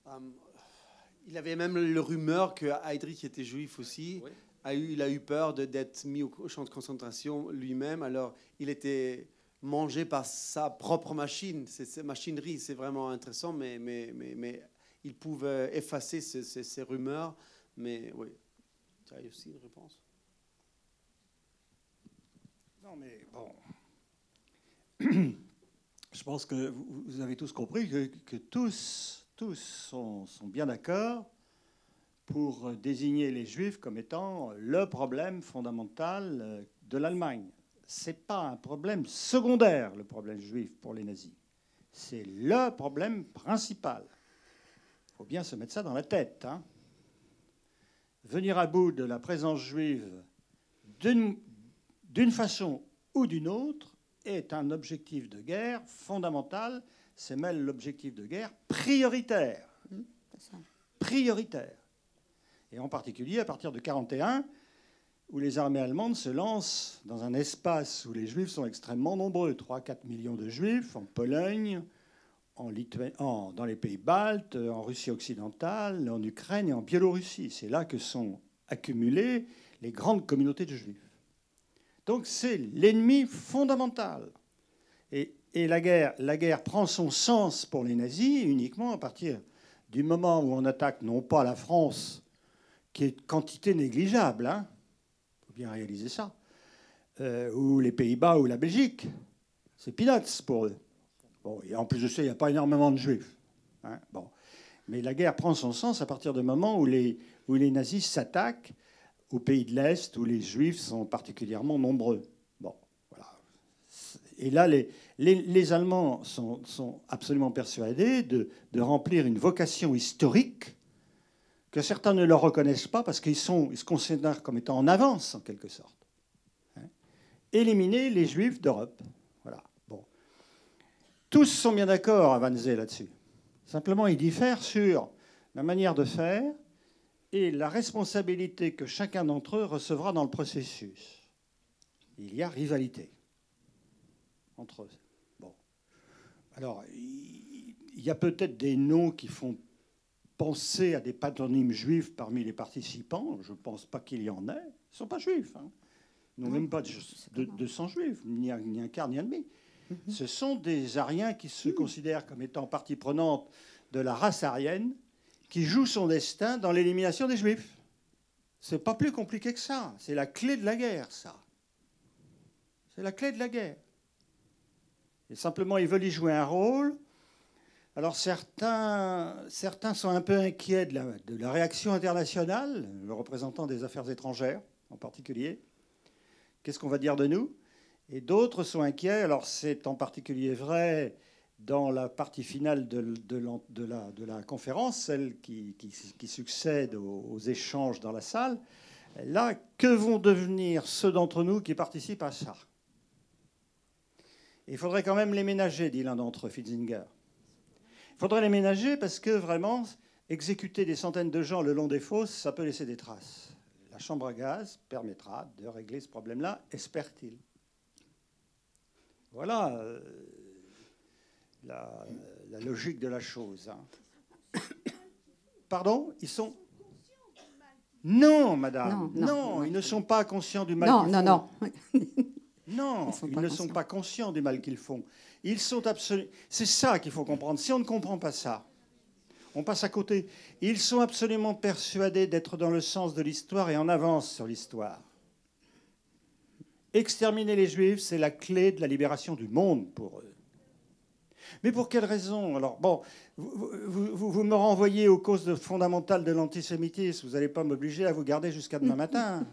Euh, il avait même le rumeur que Heydrich était juif aussi. Il a eu peur d'être mis au champ de concentration lui-même. Alors, il était mangé par sa propre machine. Cette machinerie, c'est vraiment intéressant, mais, il pouvait effacer ces, rumeurs. Mais oui, tu as aussi une réponse Non, mais bon. Je pense que vous avez tous compris que, tous, tous sont bien d'accord pour désigner les Juifs comme étant le problème fondamental euh, de l'Allemagne. Ce n'est pas un problème secondaire, le problème juif pour les nazis. C'est le problème principal. Il faut bien se mettre ça dans la tête. hein. Venir à bout de la présence juive d'une d'une façon ou d'une autre, est un objectif de guerre fondamental. C'est même l'objectif de guerre prioritaire. Prioritaire. Et en particulier à partir de 1941, où les armées allemandes se lancent dans un espace où les juifs sont extrêmement nombreux 3-4 millions de juifs en Pologne, en Lituanie, en- dans les pays baltes, en Russie occidentale, en Ukraine et en Biélorussie. C'est là que sont accumulées les grandes communautés de juifs. Donc c'est l'ennemi fondamental. Et, la guerre prend son sens pour les nazis uniquement à partir du moment où on attaque non pas la France, qui est quantité négligeable, il faut bien réaliser ça, euh, ou les Pays-Bas ou la Belgique. C'est peanuts pour eux. Bon, et en plus de ça, il n'y a pas énormément de juifs. hein, bon. Mais la guerre prend son sens à partir du moment où les, où les nazis s'attaquent aux pays de l'Est où les Juifs sont particulièrement nombreux. Bon, voilà. Et là, les, les, les Allemands sont, sont absolument persuadés de, de remplir une vocation historique que certains ne leur reconnaissent pas parce qu'ils sont, se considèrent comme étant en avance, en quelque sorte. Hein. Éliminer les Juifs d'Europe. Voilà. Bon. Tous sont bien d'accord à Wannsee là-dessus. Simplement, ils diffèrent sur la manière de faire et la responsabilité que chacun d'entre eux recevra dans le processus. Il y a rivalité entre eux. Bon. Alors, il y a peut-être des noms qui font penser à des patronymes juifs parmi les participants. Je ne pense pas qu'il y en ait. Ils ne sont pas juifs. hein. Ils n'ont même pas de, de, de sang juif, ni un, ni un quart, ni un demi. Ce sont des Ariens qui se considèrent comme étant partie prenante de la race aryenne qui joue son destin dans l'élimination des Juifs. C'est pas plus compliqué que ça. C'est la clé de la guerre, ça. C'est la clé de la guerre. Et simplement, ils veulent y jouer un rôle. Alors certains, sont un peu inquiets de la, de la réaction internationale, le représentant des affaires étrangères en particulier. Qu'est-ce qu'on va dire de nous? Et d'autres sont inquiets. Alors c'est en particulier vrai dans la partie finale de, la, conférence, celle qui, succède aux, échanges dans la salle. Là, que vont devenir ceux d'entre nous qui participent à ça? Il faudrait quand même les ménager, dit l'un d'entre eux, Fitzinger. Il faudrait les ménager parce que vraiment, exécuter des centaines de gens le long des fosses, ça peut laisser des traces. La chambre à gaz permettra de régler ce problème-là, espère-t-il. Voilà. Euh, la, logique de la chose. Hein. Pardon Ils sont. Non, madame. Non, ils ne sont pas conscients du mal qu'ils font. Non, non, ils, ils ne sont pas conscients du mal qu'ils font. Ils sont absolument. C'est ça qu'il faut comprendre. Si on ne comprend pas ça, on passe à côté. Ils sont absolument persuadés d'être dans le sens de l'histoire et en avance sur l'histoire. Exterminer les juifs, c'est la clé de la libération du monde pour eux. Mais pour quelle raison? Alors, bon, vous, me renvoyez aux causes fondamentales de l'antisémitisme. Vous n'allez pas m'obliger à vous garder jusqu'à demain matin.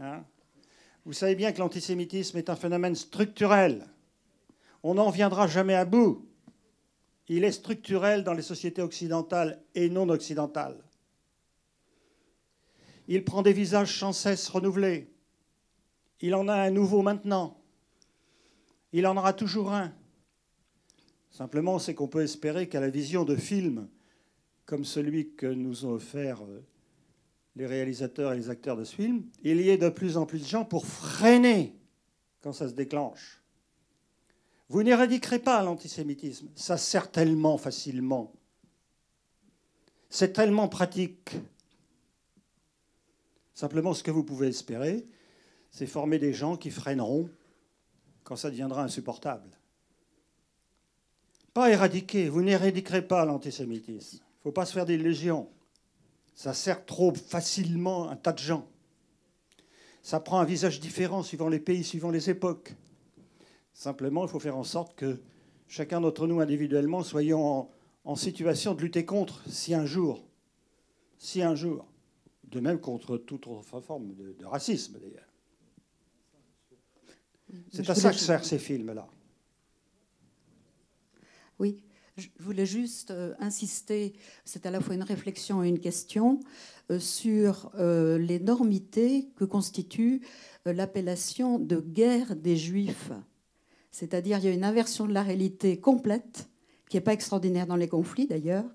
Hein? Vous savez bien que l'antisémitisme est un phénomène structurel. On n'en viendra jamais à bout. Il est structurel dans les sociétés occidentales et non occidentales. Il prend des visages sans cesse renouvelés. Il en a un nouveau maintenant. Il en aura toujours un. Simplement, c'est qu'on peut espérer qu'à la vision de films comme celui que nous ont offert euh, les réalisateurs et les acteurs de ce film, il y ait de plus en plus de gens pour freiner quand ça se déclenche. Vous n'éradiquerez pas l'antisémitisme, ça sert tellement facilement. C'est tellement pratique. Simplement, ce que vous pouvez espérer, c'est former des gens qui freineront quand ça deviendra insupportable. Pas éradiquer, vous n'éradiquerez pas l'antisémitisme. Il ne faut pas se faire d'illusions. Ça sert trop facilement un tas de gens. Ça prend un visage différent suivant les pays, suivant les époques. Simplement, il faut faire en sorte que chacun d'entre nous individuellement soyons en, situation de lutter contre, si un jour, si un jour, de même contre toute autre forme de, de racisme d'ailleurs. C'est à ça que servent ces films-là. Oui, je voulais juste euh, insister, c'est à la fois une réflexion et une question, euh, sur euh, l'énormité que constitue l'appellation de guerre des Juifs. C'est-à-dire il y a une inversion de la réalité complète, qui n'est pas extraordinaire dans les conflits d'ailleurs,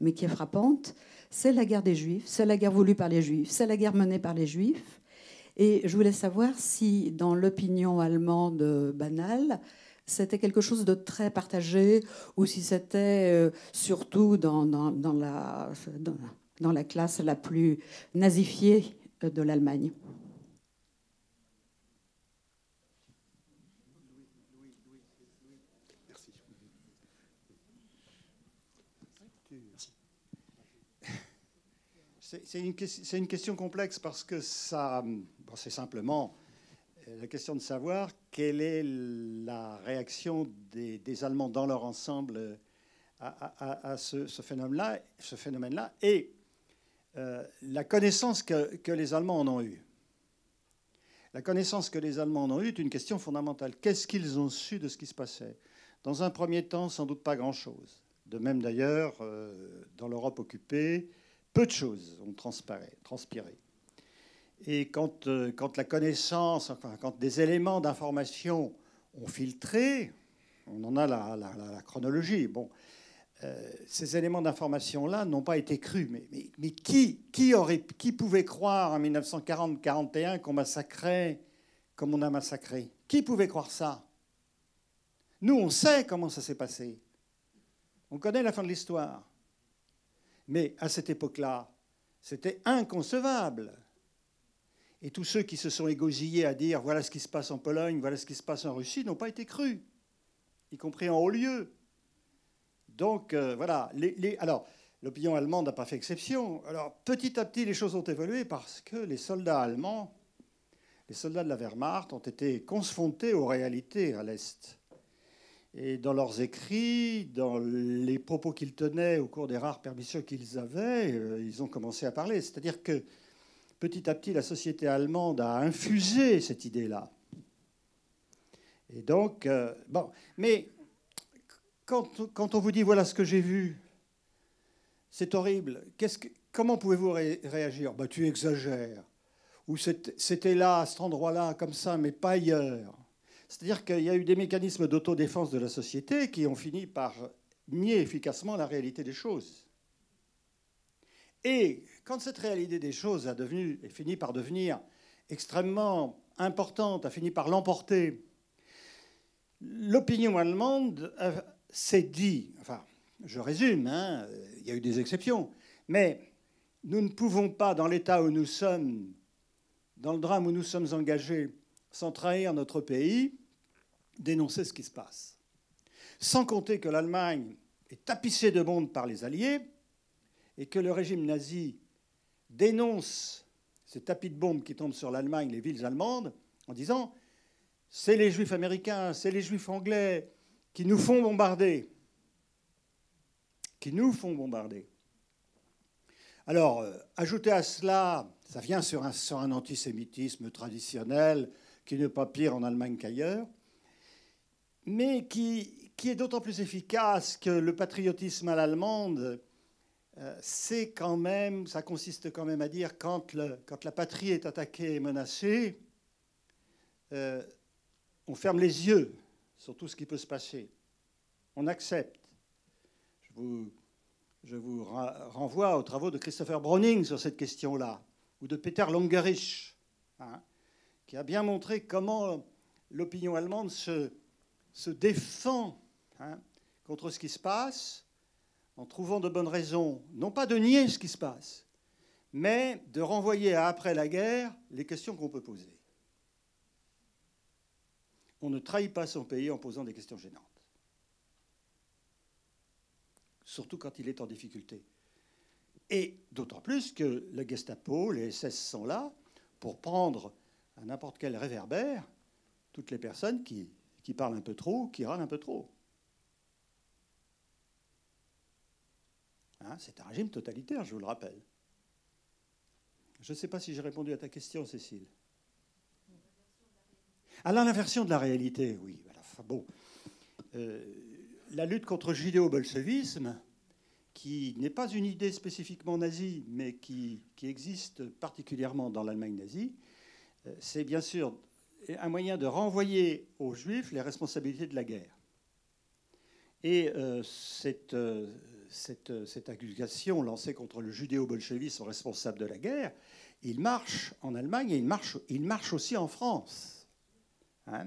mais qui est frappante. C'est la guerre des Juifs, c'est la guerre voulue par les Juifs, c'est la guerre menée par les Juifs. Et je voulais savoir si, dans l'opinion allemande banale, c'était quelque chose de très partagé ou si c'était euh, surtout dans, dans, la, dans, la classe la plus nazifiée euh, de l'Allemagne. C'est une, question complexe parce que ça, c'est simplement la question de savoir quelle est la réaction des, Allemands dans leur ensemble à, ce, phénomène-là et euh, la connaissance que, les Allemands en ont eue. La connaissance que les Allemands en ont eue est une question fondamentale. Qu'est-ce qu'ils ont su de ce qui se passait? Dans un premier temps, sans doute pas grand-chose. De même d'ailleurs, euh, dans l'Europe occupée, peu de choses ont transpiré. Et quand, euh, quand la connaissance, enfin, quand des éléments d'information ont filtré, on en a la, chronologie. Bon, euh, ces éléments d'information-là n'ont pas été crus. Mais, mais, mais, qui, qui, aurait, qui pouvait croire en 1940-41 qu'on massacrait comme on a massacré? Qui pouvait croire ça? Nous, on sait comment ça s'est passé. On connaît la fin de l'histoire. Mais à cette époque-là, c'était inconcevable et tous ceux qui se sont égosillés à dire voilà ce qui se passe en Pologne, voilà ce qui se passe en Russie, n'ont pas été crus, y compris en haut lieu. Donc euh, voilà. Alors, l'opinion allemande n'a pas fait exception. Alors, petit à petit, les choses ont évolué parce que les soldats allemands, les soldats de la Wehrmacht, ont été confrontés aux réalités à l'Est. Et dans leurs écrits, dans les propos qu'ils tenaient au cours des rares permissions qu'ils avaient, euh, ils ont commencé à parler. C'est-à-dire que petit à petit, la société allemande a infusé cette idée-là. Et donc, euh, bon, mais quand, on vous dit voilà ce que j'ai vu, c'est horrible, comment pouvez-vous réagir? Bah, Tu exagères. Ou c'était là, à cet endroit-là, comme ça, mais pas ailleurs. C'est-à-dire qu'il y a eu des mécanismes d'autodéfense de la société qui ont fini par nier efficacement la réalité des choses. Et quand cette réalité des choses a devenu, et fini par devenir extrêmement importante, a fini par l'emporter, l'opinion allemande s'est dit, enfin, je résume, hein, il y a eu des exceptions, mais nous ne pouvons pas, dans l'état où nous sommes, dans le drame où nous sommes engagés, sans trahir notre pays, dénoncer ce qui se passe. Sans compter que l'Allemagne est tapissée de bombes par les Alliés et que le régime nazi dénonce ces tapis de bombes qui tombent sur l'Allemagne, les villes allemandes, en disant c'est les juifs américains, c'est les juifs anglais qui nous font bombarder. Qui nous font bombarder. Alors, euh, ajouter à cela, ça vient sur un, antisémitisme traditionnel qui n'est pas pire en Allemagne qu'ailleurs, mais qui, qui est d'autant plus efficace que le patriotisme à l'allemande, c'est quand même, ça consiste quand même à dire quand, le, quand la patrie est attaquée et menacée, euh, on ferme les yeux sur tout ce qui peut se passer. On accepte. Je vous, je vous renvoie aux travaux de Christopher Browning sur cette question-là, ou de Peter Longerich, hein, qui a bien montré comment l'opinion allemande se, se défend hein, contre ce qui se passe en trouvant de bonnes raisons, non pas de nier ce qui se passe, mais de renvoyer à après la guerre les questions qu'on peut poser. On ne trahit pas son pays en posant des questions gênantes. Surtout quand il est en difficulté. Et d'autant plus que le Gestapo, les SS sont là pour prendre à n'importe quel réverbère toutes les personnes qui, qui parlent un peu trop, qui râlent un peu trop. Hein, c'est un régime totalitaire, je vous le rappelle. Je ne sais pas si j'ai répondu à ta question, Cécile. Alors, l'inversion de la réalité, oui. bon. Euh, la lutte contre le judéo-bolchevisme, qui n'est pas une idée spécifiquement nazie, mais qui, existe particulièrement dans l'Allemagne nazie, euh, c'est bien sûr un moyen de renvoyer aux juifs les responsabilités de la guerre. Et euh, cette, cette, cette, accusation lancée contre le judéo-bolchevisme responsable de la guerre, il marche en Allemagne et il marche, il marche aussi en France. Hein.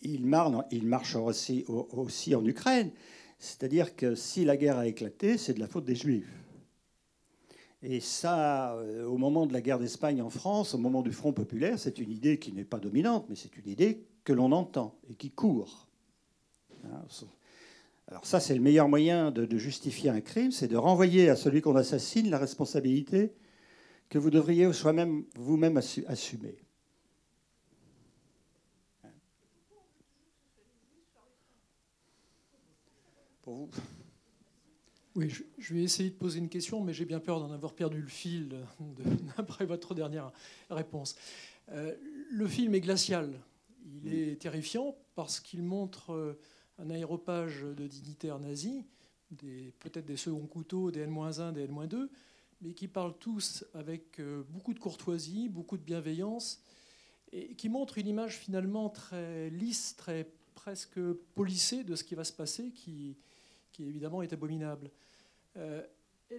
il, marche, aussi, en Ukraine. C'est-à-dire que si la guerre a éclaté, c'est de la faute des Juifs. Et ça, euh, au moment de la guerre d'Espagne en France, au moment du Front populaire, c'est une idée qui n'est pas dominante, mais c'est une idée que l'on entend et qui court. Alors ça, c'est le meilleur moyen de, de justifier un crime, c'est de renvoyer à celui qu'on assassine la responsabilité que vous devriez vous-même assumer. Oui, je, vais essayer de poser une question, mais j'ai bien peur d'en avoir perdu le fil après votre dernière réponse. Euh, le film est glacial. Il est terrifiant parce qu'il montre euh, un aéropage de dignitaires nazis, peut-être des seconds couteaux, des N-1, des N-2, mais qui parlent tous avec euh, beaucoup de courtoisie, beaucoup de bienveillance, et qui montre une image finalement très lisse, très presque polissée de ce qui va se passer, qui, qui évidemment est abominable. Euh,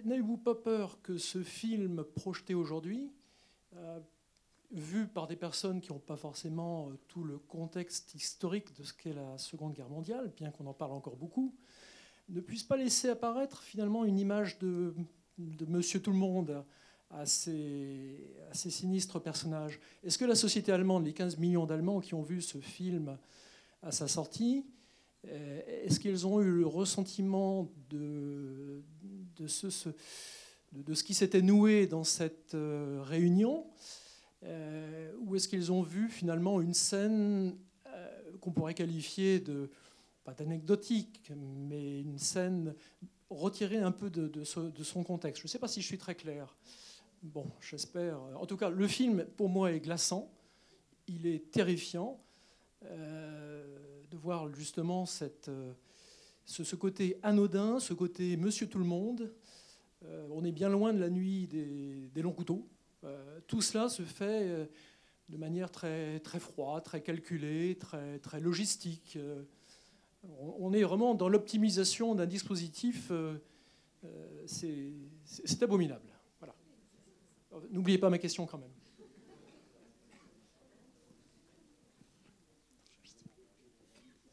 N'avez-vous pas peur que ce film projeté aujourd'hui, euh, vu par des personnes qui n'ont pas forcément euh, tout le contexte historique de ce qu'est la Seconde Guerre mondiale, bien qu'on en parle encore beaucoup, ne puisse pas laisser apparaître finalement une image de, Monsieur Tout le Monde à ces, sinistres personnages. Est-ce que la société allemande, les 15 millions d'Allemands qui ont vu ce film à sa sortie, euh, est-ce qu'ils ont eu le ressentiment de, de, ce, de, ce qui s'était noué dans cette euh, réunion? Euh, Ou est-ce qu'ils ont vu finalement une scène qu'on pourrait qualifier de, pas d'anecdotique, mais une scène retirée un peu de, son contexte Je ne sais pas si je suis très clair. Bon, j'espère. En tout cas, le film, pour moi, est glaçant. Il est terrifiant. de voir justement cette, ce, côté anodin, ce côté monsieur tout le monde. on est bien loin de la nuit des, longs couteaux. Tout cela se fait de manière très, très froide, très calculée, très, logistique. on est vraiment dans l'optimisation d'un dispositif euh, c'est abominable. N'oubliez pas ma question quand même.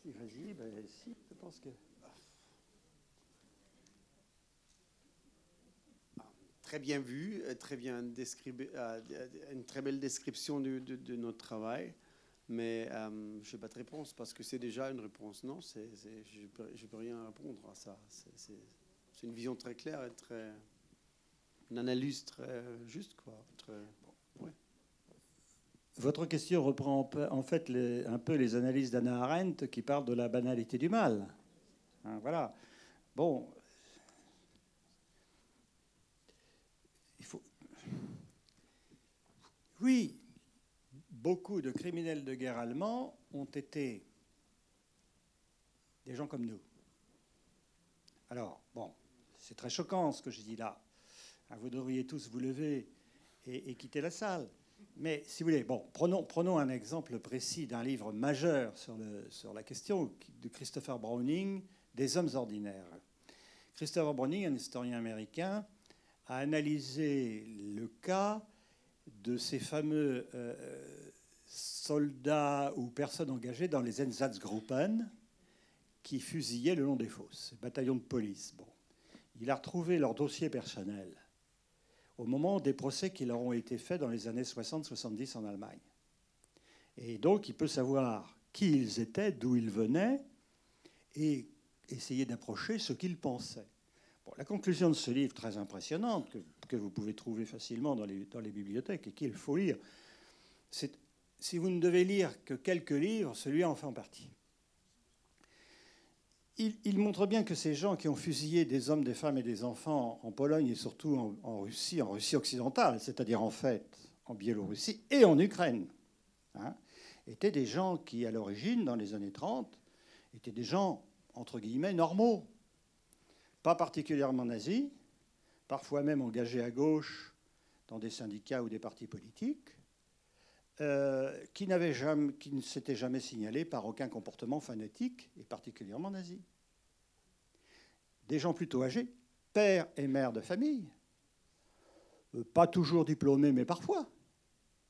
Ben, je pense que. Très bien vu, euh, très bien euh, une très belle description de, notre travail, mais je n'ai pas de réponse parce que c'est déjà une réponse. Non, je ne peux, rien répondre à ça. C'est une vision très claire et très. une analyse très juste. Votre question reprend en fait un peu les analyses d'Anna Arendt qui parlent de la banalité du mal. Hein, voilà. Bon. Il faut. Oui, beaucoup de criminels de guerre allemands ont été des gens comme nous. Alors, bon, c'est très choquant ce que je dis là. Ah, vous devriez tous vous lever et, quitter la salle. Mais si vous voulez, bon, prenons, un exemple précis d'un livre majeur sur la question de Christopher Browning, Des hommes ordinaires. Christopher Browning, un historien américain, a analysé le cas de ces fameux euh, soldats ou personnes engagées dans les Einsatzgruppen qui fusillaient le long des fosses, bataillons de police. Il a retrouvé leur dossier personnel au moment des procès qui leur ont été faits dans les années 60-70 en Allemagne. Et donc, il peut savoir qui ils étaient, d'où ils venaient, et essayer d'approcher ce qu'ils pensaient. La conclusion de ce livre, très impressionnante, que, vous pouvez trouver facilement dans les, dans les bibliothèques et qu'il faut lire, c'est si vous ne devez lire que quelques livres, celui-là en fait en partie. Il, montre bien que ces gens qui ont fusillé des hommes, des femmes et des enfants en Pologne et surtout en, Russie, en Russie occidentale, c'est-à-dire en fait en Biélorussie et en Ukraine, hein, étaient des gens qui, à l'origine, dans les années 30, étaient des gens, entre guillemets, normaux, pas particulièrement nazis, parfois même engagés à gauche dans des syndicats ou des partis politiques, euh, qui, jamais, ne s'était jamais signalé par aucun comportement fanatique, et particulièrement nazi. Des gens plutôt âgés, pères et mères de famille, euh, pas toujours diplômés, mais parfois,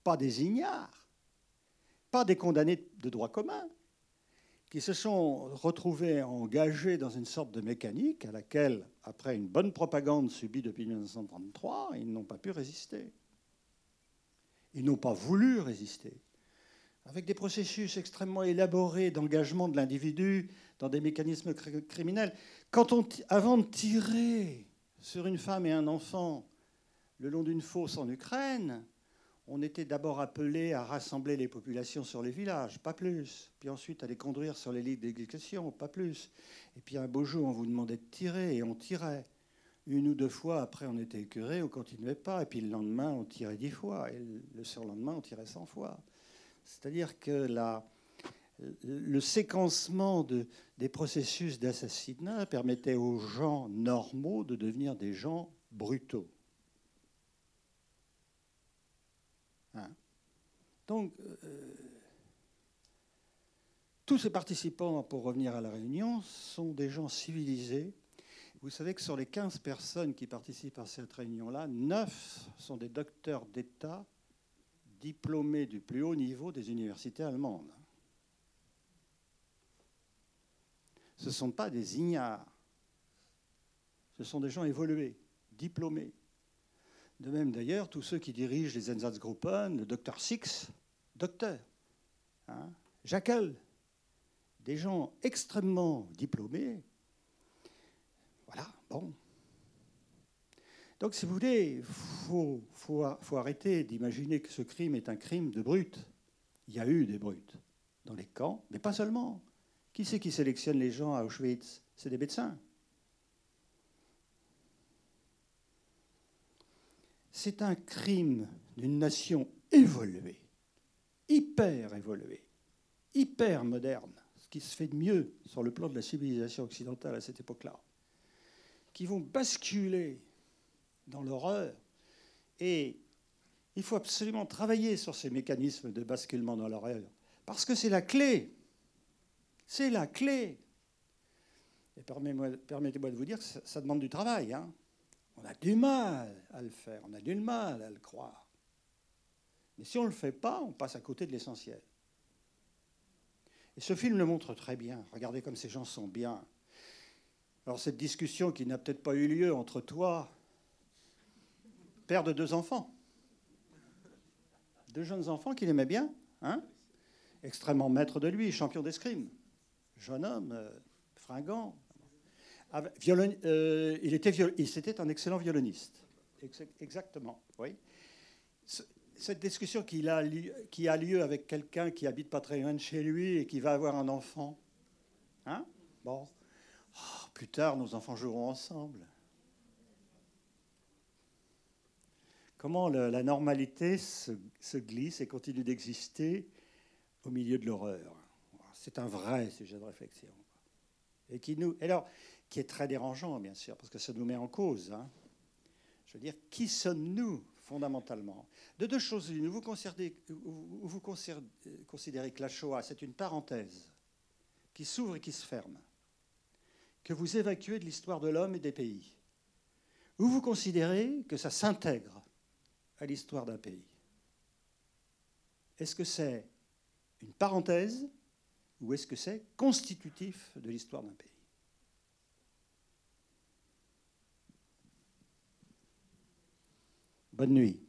pas des ignares, pas des condamnés de droit commun, qui se sont retrouvés engagés dans une sorte de mécanique à laquelle, après une bonne propagande subie depuis 1933, ils n'ont pas pu résister. Ils n'ont pas voulu résister. Avec des processus extrêmement élaborés d'engagement de l'individu dans des mécanismes criminels. Avant de tirer sur une femme et un enfant le long d'une fosse en Ukraine, on était d'abord appelé à rassembler les populations sur les villages, pas plus. Puis ensuite à les conduire sur les lits d'éducation, pas plus. Et puis un beau jour, on vous demandait de tirer et on tirait. Une ou deux fois, après, on était écœuré, on continuait pas. Et puis le lendemain, on tirait dix fois. Et le surlendemain, on tirait cent fois. C'est-à-dire que la, le séquencement de, des processus d'assassinat permettait aux gens normaux de devenir des gens brutaux. Hein. Donc, euh, tous ces participants, pour revenir à la réunion, sont des gens civilisés vous savez que sur les 15 personnes qui participent à cette réunion-là, 9 sont des docteurs d'État diplômés du plus haut niveau des universités allemandes. Ce ne sont pas des ignares. Ce sont des gens évolués, diplômés. De même d'ailleurs, tous ceux qui dirigent les Einsatzgruppen, le docteur Six, docteur, hein, des gens extrêmement diplômés, voilà, bon. Donc, si vous voulez, il faut, faut, arrêter d'imaginer que ce crime est un crime de brutes. Il y a eu des brutes dans les camps, mais pas seulement. Qui c'est qui sélectionne les gens à Auschwitz? C'est des médecins. C'est un crime d'une nation évoluée, hyper évoluée, hyper moderne, ce qui se fait de mieux sur le plan de la civilisation occidentale à cette époque-là, qui vont basculer dans l'horreur. Et il faut absolument travailler sur ces mécanismes de basculement dans l'horreur, parce que c'est la clé. C'est la clé. Et permettez-moi de vous dire que ça, demande du travail. Hein. On a du mal à le faire, on a du mal à le croire. Mais si on ne le fait pas, on passe à côté de l'essentiel. Et ce film le montre très bien. Regardez comme ces gens sont bien. Alors cette discussion qui n'a peut-être pas eu lieu entre toi, père de deux enfants, deux jeunes enfants qu'il aimait bien, hein? Extrêmement maître de lui, champion d'escrime, jeune homme, euh, fringant. Euh, il était il, c'était un excellent violoniste. Exactement, oui cette discussion qui a, lieu avec quelqu'un qui habite pas très loin de chez lui et qui va avoir un enfant, hein Bon, oh, plus tard, nos enfants joueront ensemble. Comment la normalité se, se, glisse et continue d'exister au milieu de l'horreur? C'est un vrai sujet de réflexion. Et qui, nous, alors, qui est très dérangeant, bien sûr, parce que ça nous met en cause. Hein. Je veux dire, qui sommes-nous fondamentalement? De deux choses l'une, vous, vous considérez que la Shoah, c'est une parenthèse qui s'ouvre et qui se ferme, que vous évacuez de l'histoire de l'homme et des pays, ou vous considérez que ça s'intègre à l'histoire d'un pays. Est-ce que c'est une parenthèse ou est-ce que c'est constitutif de l'histoire d'un pays? Bonne nuit.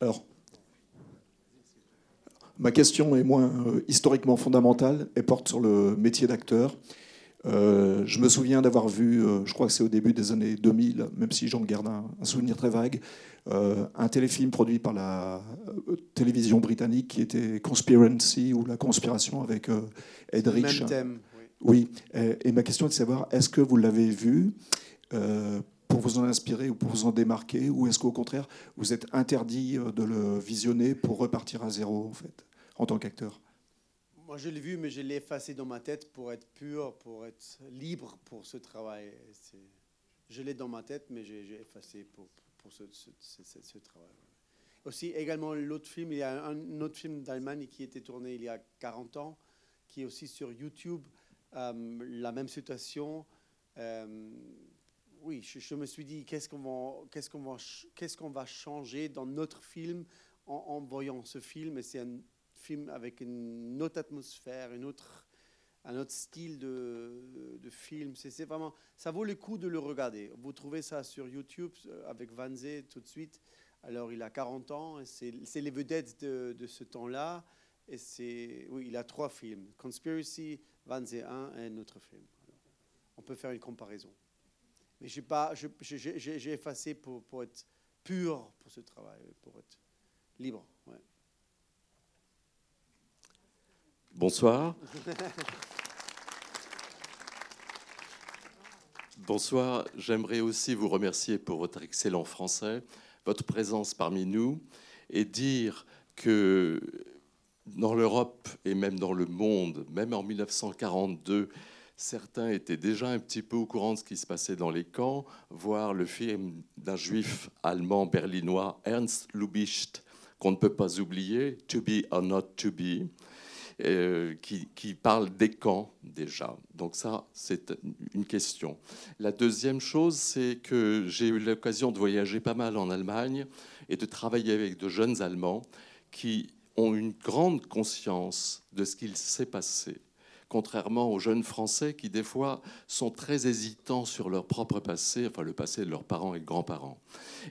Alors, ma question est moins euh, historiquement fondamentale et porte sur le métier d'acteur. Euh, je me souviens d'avoir vu, euh, je crois que c'est au début des années 2000, même si j'en garde un, souvenir très vague, euh, un téléfilm produit par la télévision britannique qui était Conspiracy ou La conspiration avec Ed Rich. Même thème, oui. oui. Et, ma question est de savoir, est-ce que vous l'avez vu pour vous en inspirer ou pour vous en démarquer, ou est-ce qu'au contraire, vous êtes interdit de le visionner pour repartir à zéro, en fait, en tant qu'acteur? Moi, je l'ai vu, mais je l'ai effacé dans ma tête pour être pur, pour être libre pour ce travail. Je l'ai dans ma tête, mais j'ai effacé pour, pour ce, travail. Aussi, également, l'autre film, il y a un autre film d'Allemagne qui été tourné il y a 40 ans, qui est aussi sur YouTube. Euh, la même situation. Euh, oui, je, me suis dit, qu'est-ce qu'on va, qu'est-ce va, qu'est-ce va changer dans notre film en, voyant ce film? Et c'est film avec une autre atmosphère, une autre, un autre style de, de film. C'est vraiment, ça vaut le coup de le regarder. Vous trouvez ça sur YouTube euh, avec Vanzé tout de suite. Alors il a 40 ans, c'est les vedettes de, de ce temps-là. Et c'est, oui, il a trois films Conspiracy, Vanzé 1 et un autre film. on peut faire une comparaison. Mais j'ai pas, j'ai effacé pour, pour être pur pour ce travail, pour être libre. Bonsoir. Bonsoir. J'aimerais aussi vous remercier pour votre excellent français, votre présence parmi nous et dire que dans l'Europe et même dans le monde, même en 1942, certains étaient déjà un petit peu au courant de ce qui se passait dans les camps, voir le film d'un juif allemand berlinois, Ernst Lubitsch, qu'on ne peut pas oublier, To be or not to be, euh, qui, parle des camps déjà. Donc ça, c'est une question. La deuxième chose, c'est que j'ai eu l'occasion de voyager pas mal en Allemagne et de travailler avec de jeunes Allemands qui ont une grande conscience de ce qu'il s'est passé contrairement aux jeunes Français qui, des fois, sont très hésitants sur leur propre passé, enfin le passé de leurs parents et grands-parents.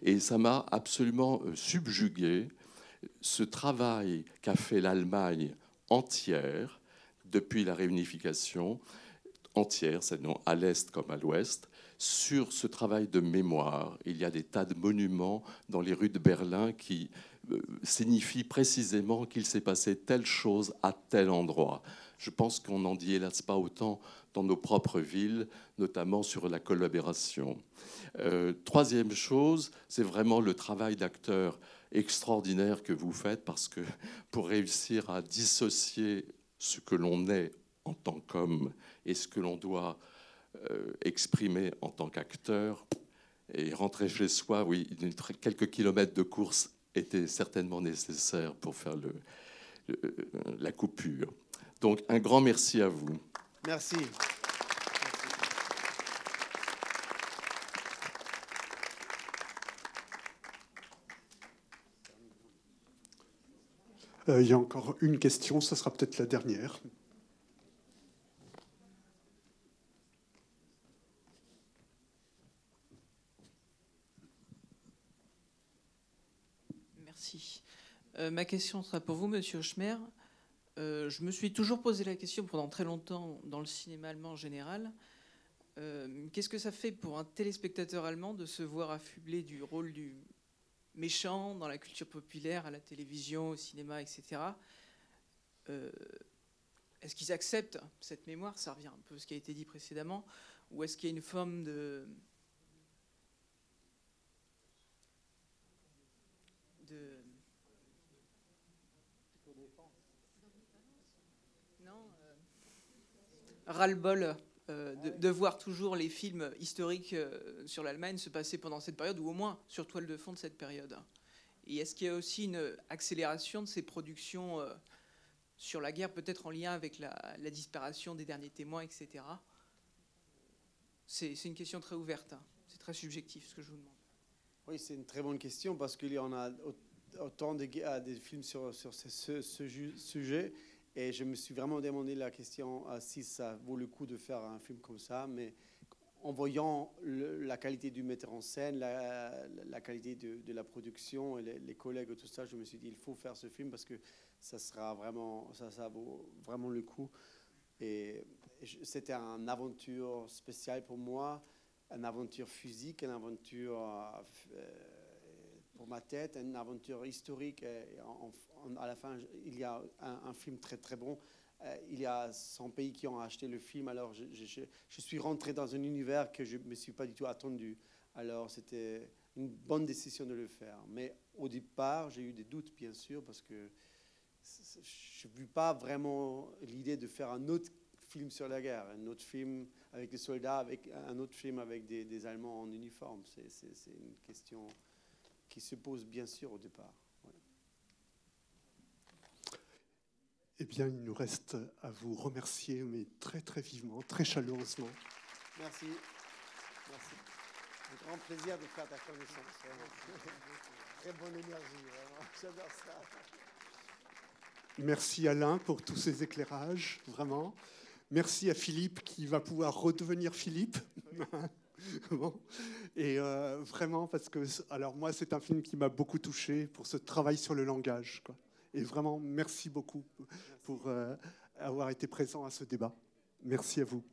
Et ça m'a absolument euh, subjugué, ce travail qu'a fait l'Allemagne entière depuis la réunification, entière, c'est non à l'est comme à l'ouest, sur ce travail de mémoire. Il y a des tas de monuments dans les rues de Berlin qui euh, signifie précisément qu'il s'est passé telle chose à tel endroit. Je pense qu'on n'en dit hélas pas autant dans nos propres villes, notamment sur la collaboration. Euh, troisième chose, c'est vraiment le travail d'acteur extraordinaire que vous faites parce que pour réussir à dissocier ce que l'on est en tant qu'homme et ce que l'on doit euh, exprimer en tant qu'acteur, et rentrer chez soi, oui, quelques kilomètres de course étaient certainement nécessaires pour faire la coupure. Donc un grand merci à vous. Merci. Il y a encore une question, ce sera peut-être la dernière. Merci. Euh, ma question sera pour vous, Monsieur Schmer. Euh, je me suis toujours posé la question pendant très longtemps dans le cinéma allemand en général. Qu'est-ce que ça fait pour un téléspectateur allemand de se voir affublé du rôle du méchants dans la culture populaire, à la télévision, au cinéma, etc. Euh, est-ce qu'ils acceptent cette mémoire? Ça revient un peu à ce qui a été dit précédemment. Ou est-ce qu'il y a une forme de... de... Non euh, Ras-le-bol euh, de, voir toujours les films historiques euh, sur l'Allemagne se passer pendant cette période, ou au moins sur toile de fond de cette période. Et est-ce qu'il y a aussi une accélération de ces productions euh, sur la guerre, peut-être en lien avec la, disparition des derniers témoins, etc. C'est une question très ouverte, hein. c'est très subjectif ce que je vous demande. Oui, c'est une très bonne question parce qu'il y en a autant de, des films sur, sur ce, ce, ce sujet et je me suis vraiment demandé la question euh, si ça vaut le coup de faire un film comme ça. Mais en voyant la qualité du metteur en scène, la, qualité de, la production et les, collègues et tout ça, je me suis dit il faut faire ce film parce que ça sera vraiment, ça, ça vaut vraiment le coup. Et, c'était une aventure spéciale pour moi, une aventure physique, une aventure euh, pour ma tête, une aventure historique. En, à la fin, il y a un, film très très bon. Euh, il y a 100 pays qui ont acheté le film. Alors, je, suis rentré dans un univers que je ne me suis pas du tout attendu. Alors, c'était une bonne décision de le faire. Mais au départ, j'ai eu des doutes, bien sûr, parce que je n'ai vu pas vraiment l'idée de faire un autre film sur la guerre, un autre film avec des soldats, avec un autre film avec des Allemands en uniforme. C'est une question qui se pose bien sûr au départ. Eh bien, il nous reste à vous remercier, mais très très vivement, très chaleureusement. Merci. Merci. Un grand plaisir de faire ta connaissance. Très bonne énergie, vraiment. J'adore ça. Merci Alain pour tous ces éclairages, vraiment. Merci à Philippe qui va pouvoir redevenir Philippe. Et euh, vraiment, parce que, alors moi, c'est un film qui m'a beaucoup touché pour ce travail sur le langage. Et vraiment, merci beaucoup pour euh, avoir été présent à ce débat. Merci à vous.